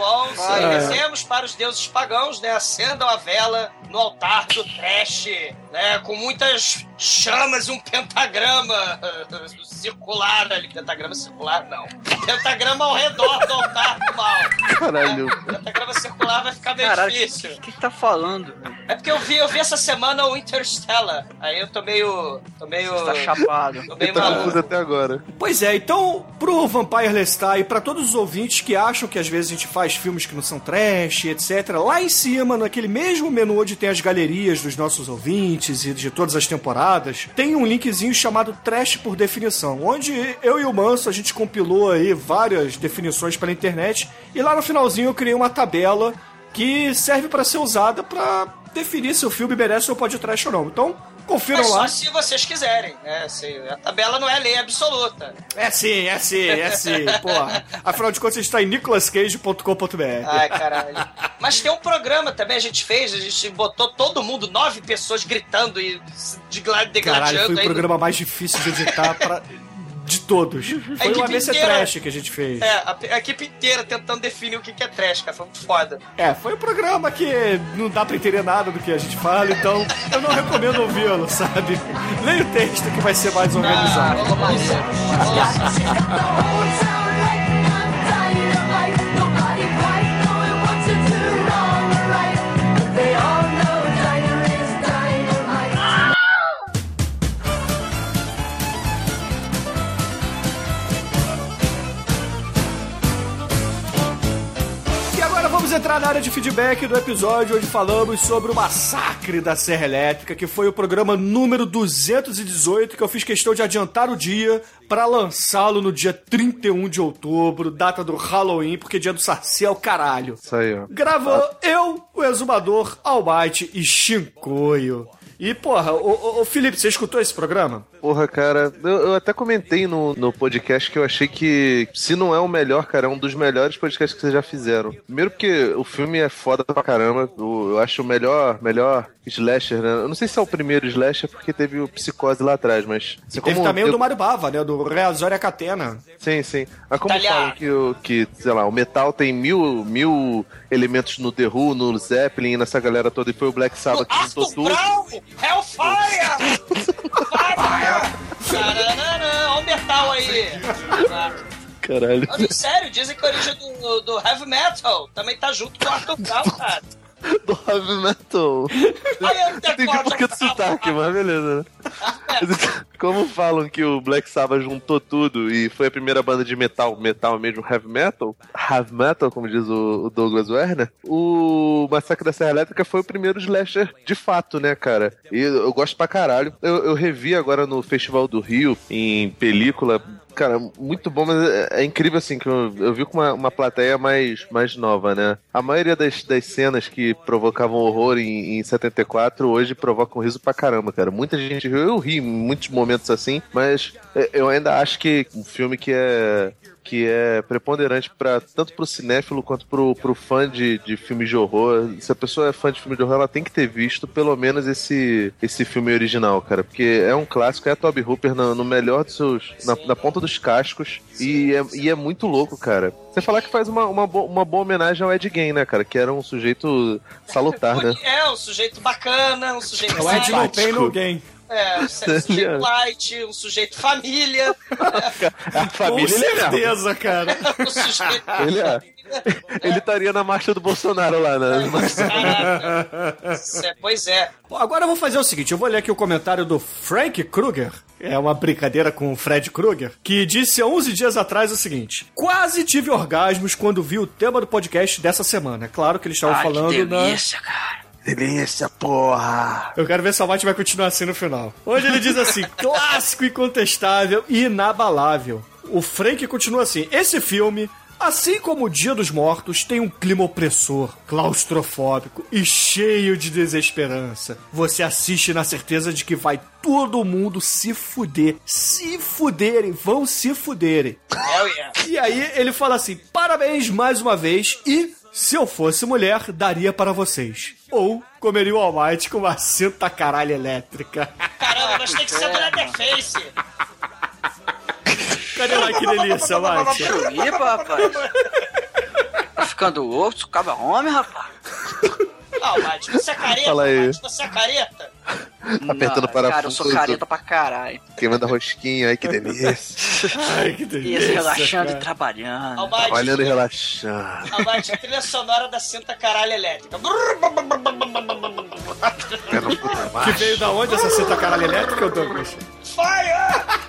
Muito bom, sim. Rezemos para os deuses pagãos, né? Acendam a vela no altar do trash, né? Com muitas chamas e um pentagrama [laughs] circular ali. Pentagrama circular, não. Pentagrama ao redor do altar do mal. Caralho. Pentagrama circular vai ficar meio Caralho, o que, difícil. que, que tá falando? É porque eu vi, eu vi essa semana o Interstellar. Aí eu tô meio. tô meio. Você tá chapado. tô meio Tá confuso maluco. até agora. Pois é, então, pro Vampire Lestat e pra todos os ouvintes que acham que às vezes a gente faz filmes que não são trash, etc., lá em cima, naquele mesmo menu onde tem as galerias dos nossos ouvintes e de todas as temporadas, tem um linkzinho chamado Trash por Definição, onde eu e o Manso a gente compilou aí várias definições pela internet e lá no finalzinho eu criei uma tabela que serve pra ser usada pra definir se o filme merece ou pode trash ou não. Então, confiram Mas lá. só se vocês quiserem, né? Se- a tabela não é lei absoluta. É sim, é sim, é sim, porra. Afinal de contas, a gente tá em nicolascage.com.br. Ai, caralho. Mas tem um programa também, a gente fez, a gente botou todo mundo, nove pessoas gritando e se degla- Caralho, foi o programa mais difícil de editar pra... [laughs] de todos. [laughs] Foi o ABC inteira- Trash que a gente fez. É, a, a equipe inteira tentando definir o que que é trash, cara. Foi muito foda. É, foi um programa que não dá pra entender nada do que a gente fala, então [laughs] eu não recomendo ouvi-lo, sabe? Leia o texto que vai ser mais organizado. E [laughs] vamos entrar na área de feedback do episódio onde falamos sobre o massacre da Serra Elétrica, que foi o programa número 218 que eu fiz questão de adiantar o dia para lançá-lo no dia 31 de outubro, data do Halloween, porque dia do Saci é o caralho. Isso aí, ó. Gravou eu, o exumador, Almighty e Shinkoio. E, porra, ô, ô, ô, Felipe, você escutou esse programa? Porra, cara, eu, eu até comentei no, no podcast que eu achei que, se não é o melhor, cara, é um dos melhores podcasts que vocês já fizeram. Primeiro porque o filme é foda pra caramba. Eu, eu acho o melhor, melhor slasher, né? Eu não sei se é o primeiro slasher, porque teve o Psicose lá atrás, mas... assim, Teve também o eu- do Mário Bava, né? Do Reazória Catena. Sim, sim. Mas como Italiano. falam que, o- que, sei lá, o metal tem mil, mil elementos no The Who, no Zeppelin, nessa galera toda, e foi o Black Sabbath que juntou tudo. Brown! Hellfire! [laughs] Fire! Olha o metal aí! Caralho. Olha, Sério, dizem que a origem do, do heavy metal também tá junto com o Arthur Brown, cara. Do heavy metal. Olha o Entendi por que do sotaque, mas beleza, né? [laughs] Como falam que o Black Sabbath juntou tudo e foi a primeira banda de metal, metal mesmo, heavy metal, heavy metal, como diz o, Douglas Werner, o Massacre da Serra Elétrica foi o primeiro slasher de fato, né, cara? E eu, eu gosto pra caralho. Eu, eu revi agora no Festival do Rio, em película, Cara, muito bom, mas é, é incrível assim que eu, eu vi com uma, uma plateia mais, mais nova, né? A maioria das, das cenas que provocavam horror em, em 74 hoje provocam riso pra caramba, cara. Muita gente riu, eu ri em muitos momentos assim, mas é, eu ainda acho que um filme que é que é preponderante para tanto pro cinéfilo quanto pro, pro fã de, de filmes de horror. Se a pessoa é fã de filme de horror, ela tem que ter visto pelo menos esse, esse filme original, cara. Porque é um clássico, é a Toby Hooper no, no melhor dos seus. Na, na ponta dos cascos. E é, e é muito louco, cara. Você falar que faz uma, uma, bo- uma boa homenagem ao Ed Gein, né, cara? Que era um sujeito salutar, [laughs] né? É, um sujeito bacana, um sujeito É o Ed. Pain No Gain. É, um sujeito light, [laughs] um sujeito família, A Com família é mesmo. certeza, cara. um sujeito Ele é. Ele estaria na marcha do Bolsonaro lá, né? Caraca. É, Pois é. Bom, Agora eu vou fazer o seguinte, eu vou ler aqui o comentário do Frank Kruger, é uma brincadeira com o Fred Kruger, que disse há 11 dias atrás o seguinte: Quase tive orgasmos quando vi o tema do podcast dessa semana. É claro que eles estavam Ai, falando que na. delícia, cara. Delícia, porra! Eu quero ver se o Almighty vai continuar assim no final. Onde ele diz assim: [laughs] clássico, incontestável e inabalável. O Frank continua assim: esse filme. Assim como o Dia dos Mortos tem um clima opressor, claustrofóbico e cheio de desesperança. Você assiste na certeza de que vai todo mundo se fuder. Se fuderem, vão se fuderem. Hell yeah. E aí ele fala assim: parabéns mais uma vez e. Se eu fosse mulher, daria para vocês. Ou comeria o Almighty com uma cinta caralho elétrica. Caramba, mas tem que ser do Leatherface. Cadê lá que delícia, Almighty? Chulipa, rapaz. Tá ficando louco, tu acaba homem, rapaz. Ah, Mate, você é careta, Fala aí. Mate, você é careta. Apertando Não, parafuso. Cara, eu sou careta pra caralho. Queimando a rosquinha, ai que delícia. [laughs] Ai, que Isso, delícia. relaxando cara. e trabalhando. Almighty, Trabalhando e relaxando. Almighty, trilha sonora da cinta caralho elétrica. Que veio da onde essa cinta caralho elétrica, Douglas? Fire!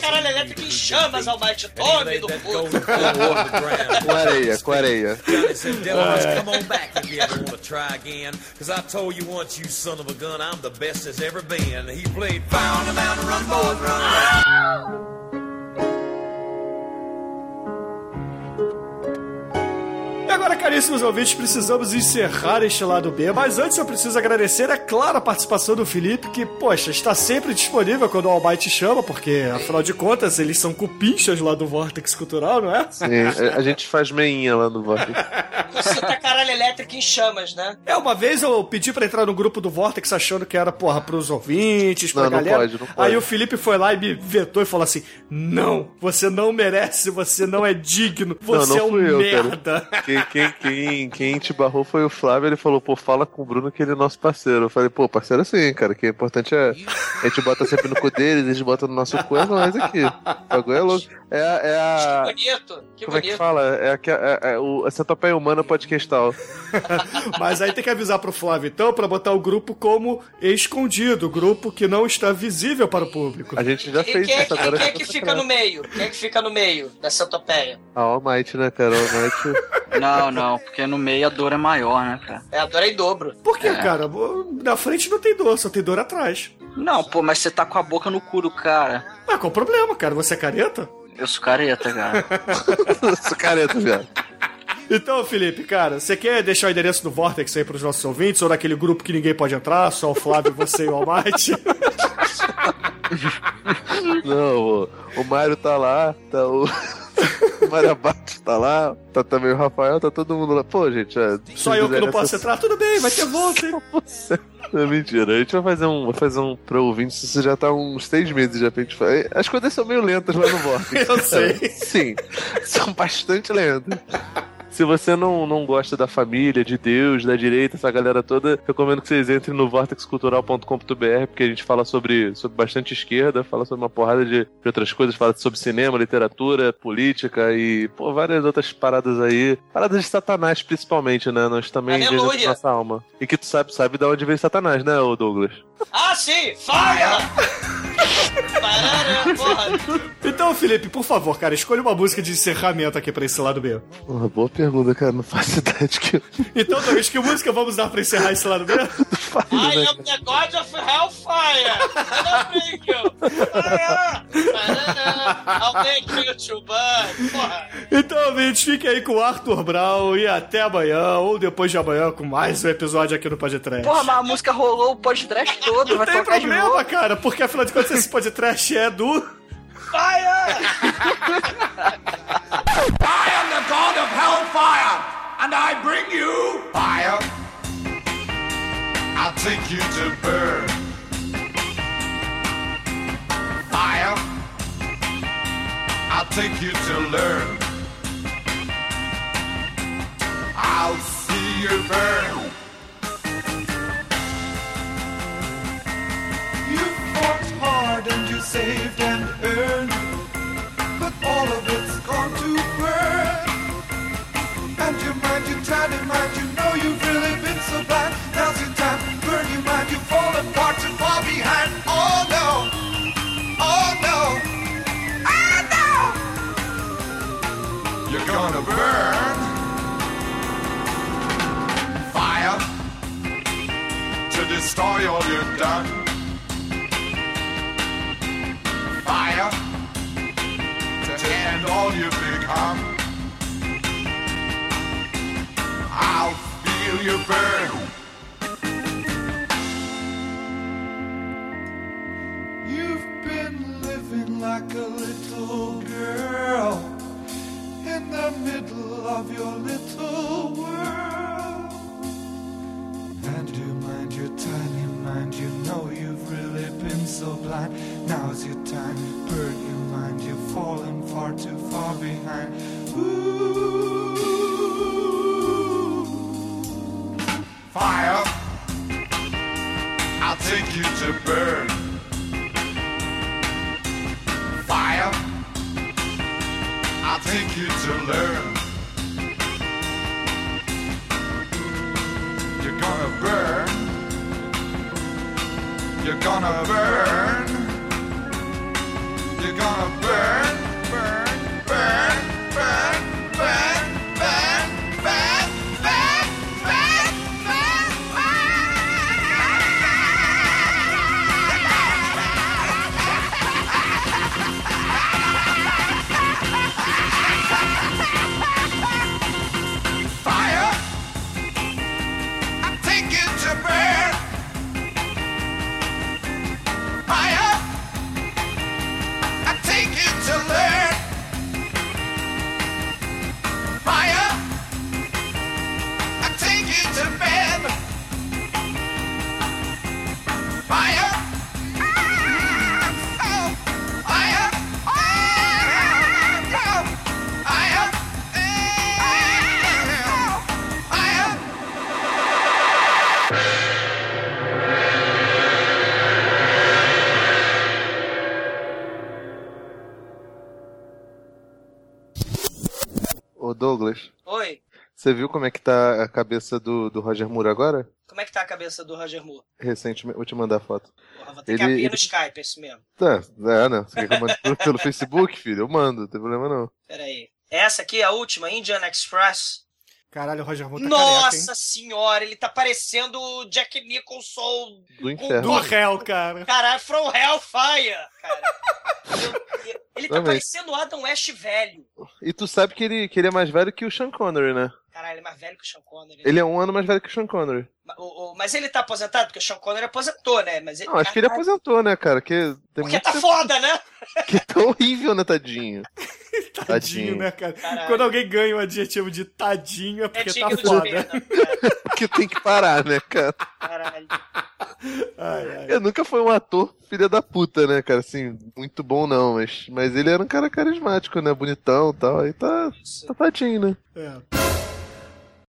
Caralho, elétrica em chamas, Almighty. Tome do puto. Com come on back if you ever want to try again. Cause I told you once, you son of a gun, I'm the best there's ever been. He played Found a Mountain Run, Boys Run. E agora, caríssimos ouvintes, precisamos encerrar este lado B. Mas antes eu preciso agradecer, é claro, a participação do Felipe, que, poxa, está sempre disponível quando o Almighty chama, porque, afinal de contas, eles são cupinchas lá do Vortex Cultural, não é? Sim, a- a gente faz meinha lá no Vortex. Com cinta caralho elétrica em chamas, né? É, uma vez eu pedi pra entrar no grupo do Vortex achando que era, porra, pros ouvintes, pra Não, não galera. pode, não pode. Aí o Felipe foi lá e me vetou e falou assim: Não, você não merece, você não é digno, você não, é não um fui eu, merda. cara. Quem, quem, quem, quem te barrou foi o Flávio, ele falou, pô, fala com o Bruno que ele é nosso parceiro. Eu falei, pô, parceiro assim, cara, que o importante é. A gente bota sempre no cu deles, eles botam no nosso cu, é nós aqui. O bagulho é louco. É a. É a Que bonito, que como é que bonito. fala? É, a, que- é, é o, a centopeia humana podcastal. [laughs] Mas aí tem que avisar pro Flávio, então, pra botar o grupo como escondido, grupo que não está visível para o público. A gente já E fez é, isso agora. quem é que fica no meio? Quem é que fica no meio dessa topeia? A All Might, né, cara? All Might. [laughs] Não, não, porque no meio a dor é maior, né, cara? É, a dor é em dobro. Por que, cara? Na frente não tem dor, só tem dor atrás. Não, pô, mas você tá com a boca no cu do cara. Ah, qual o problema, cara? Você é careta? Eu sou careta, cara. [laughs] Essa careta, viado. Então, Felipe, cara, você quer deixar o endereço do Vortex aí pros nossos ouvintes ou daquele grupo que ninguém pode entrar, só o Flávio, você e o Almighty? Não, o, o Mário tá lá, tá o. O Mário Abato tá lá, tá também o Rafael, tá todo mundo lá. Pô, gente, é, Só se eu que não posso entrar? Tudo bem, vai ter volta, hein? Não, mentira. A gente vai fazer um, vai fazer um pro ouvinte, isso já tá uns seis meses já pra gente fazer. As coisas são meio lentas lá no Vortex. [laughs] Eu sei. Sim, são bastante lentas. Se você não, não gosta da família, de Deus, da direita, essa galera toda, recomendo que vocês entrem no vortexcultural.com.br, porque a gente fala sobre, sobre bastante esquerda, fala sobre uma porrada de, de outras coisas, fala sobre cinema, literatura, política e, pô, várias outras paradas aí. Paradas de Satanás, principalmente, né? Nós também vendemos nossa alma. E que tu sabe, sabe de onde vem Satanás, né, Douglas? Ah, sim! Fire! Parará, porra. Então, Felipe, por favor, cara, escolha uma música de encerramento aqui pra esse lado B. Uma boa pergunta, cara. Não faço ideia de que. [laughs] Então, Douglas, que música vamos dar pra encerrar esse lado B? I am the god of hellfire! I'll bring you! I'll make you to burn! Porra! Então, ouvintes, fiquem aí com o Arthur Brown e até amanhã ou depois de amanhã com mais um episódio aqui no Podcast. Porra, mas a música rolou o podcast todo, Não vai tem tocar de problema, novo. cara, porque afinal de contas esse podcast é do. Fire! [laughs] and I bring you fire. I'll take you to burn. Fire. I'll take you to learn. I'll see you burn. You fought hard and you saved and earned, you burn. You've been living like a little girl in the middle of your little você viu como é que tá a cabeça do, do Roger Moore agora? como é que tá a cabeça do Roger Moore? Recentemente, vou te mandar a foto. Porra, vou ter que Ele- abrir ele- no Skype, é isso mesmo. Tá, é, né? Você quer que eu mande pelo- pelo Facebook, filho? Eu mando, não tem problema não. Pera aí. Essa aqui é a última, Indian Express. Caralho, o Roger Moore tá Nossa careca, hein? senhora, ele tá parecendo o Jack Nicholson Do inferno. Do réu, cara. Caralho, From Hellfire, cara. Deus, [laughs] ele tá Também. parecendo o Adam West velho. E tu sabe que ele, que ele é mais velho que o Sean Connery, né? Caralho, ele é mais velho que o Sean Connery. Ele é um ano mais velho que o Sean Connery. O- o- mas ele tá aposentado? Porque o Sean Connery aposentou, né? Mas Não, acho que ele aposentou, né, cara? Que tem Porque tá tempo foda, né? [laughs] que tá horrível, né, tadinho? [laughs] Tadinho, Tadinho. né, cara? Caralho. Quando alguém ganha o adjetivo de tadinho é É porque digno tá foda. pena, [laughs] cara. Porque tem que parar, né, cara? Caralho. Ai, ai. Ele nunca foi um ator filha da puta, né, cara? Assim, muito bom não, mas, mas ele era um cara carismático, né? Bonitão e tal. Aí tá, Isso. tá tadinho, né? É.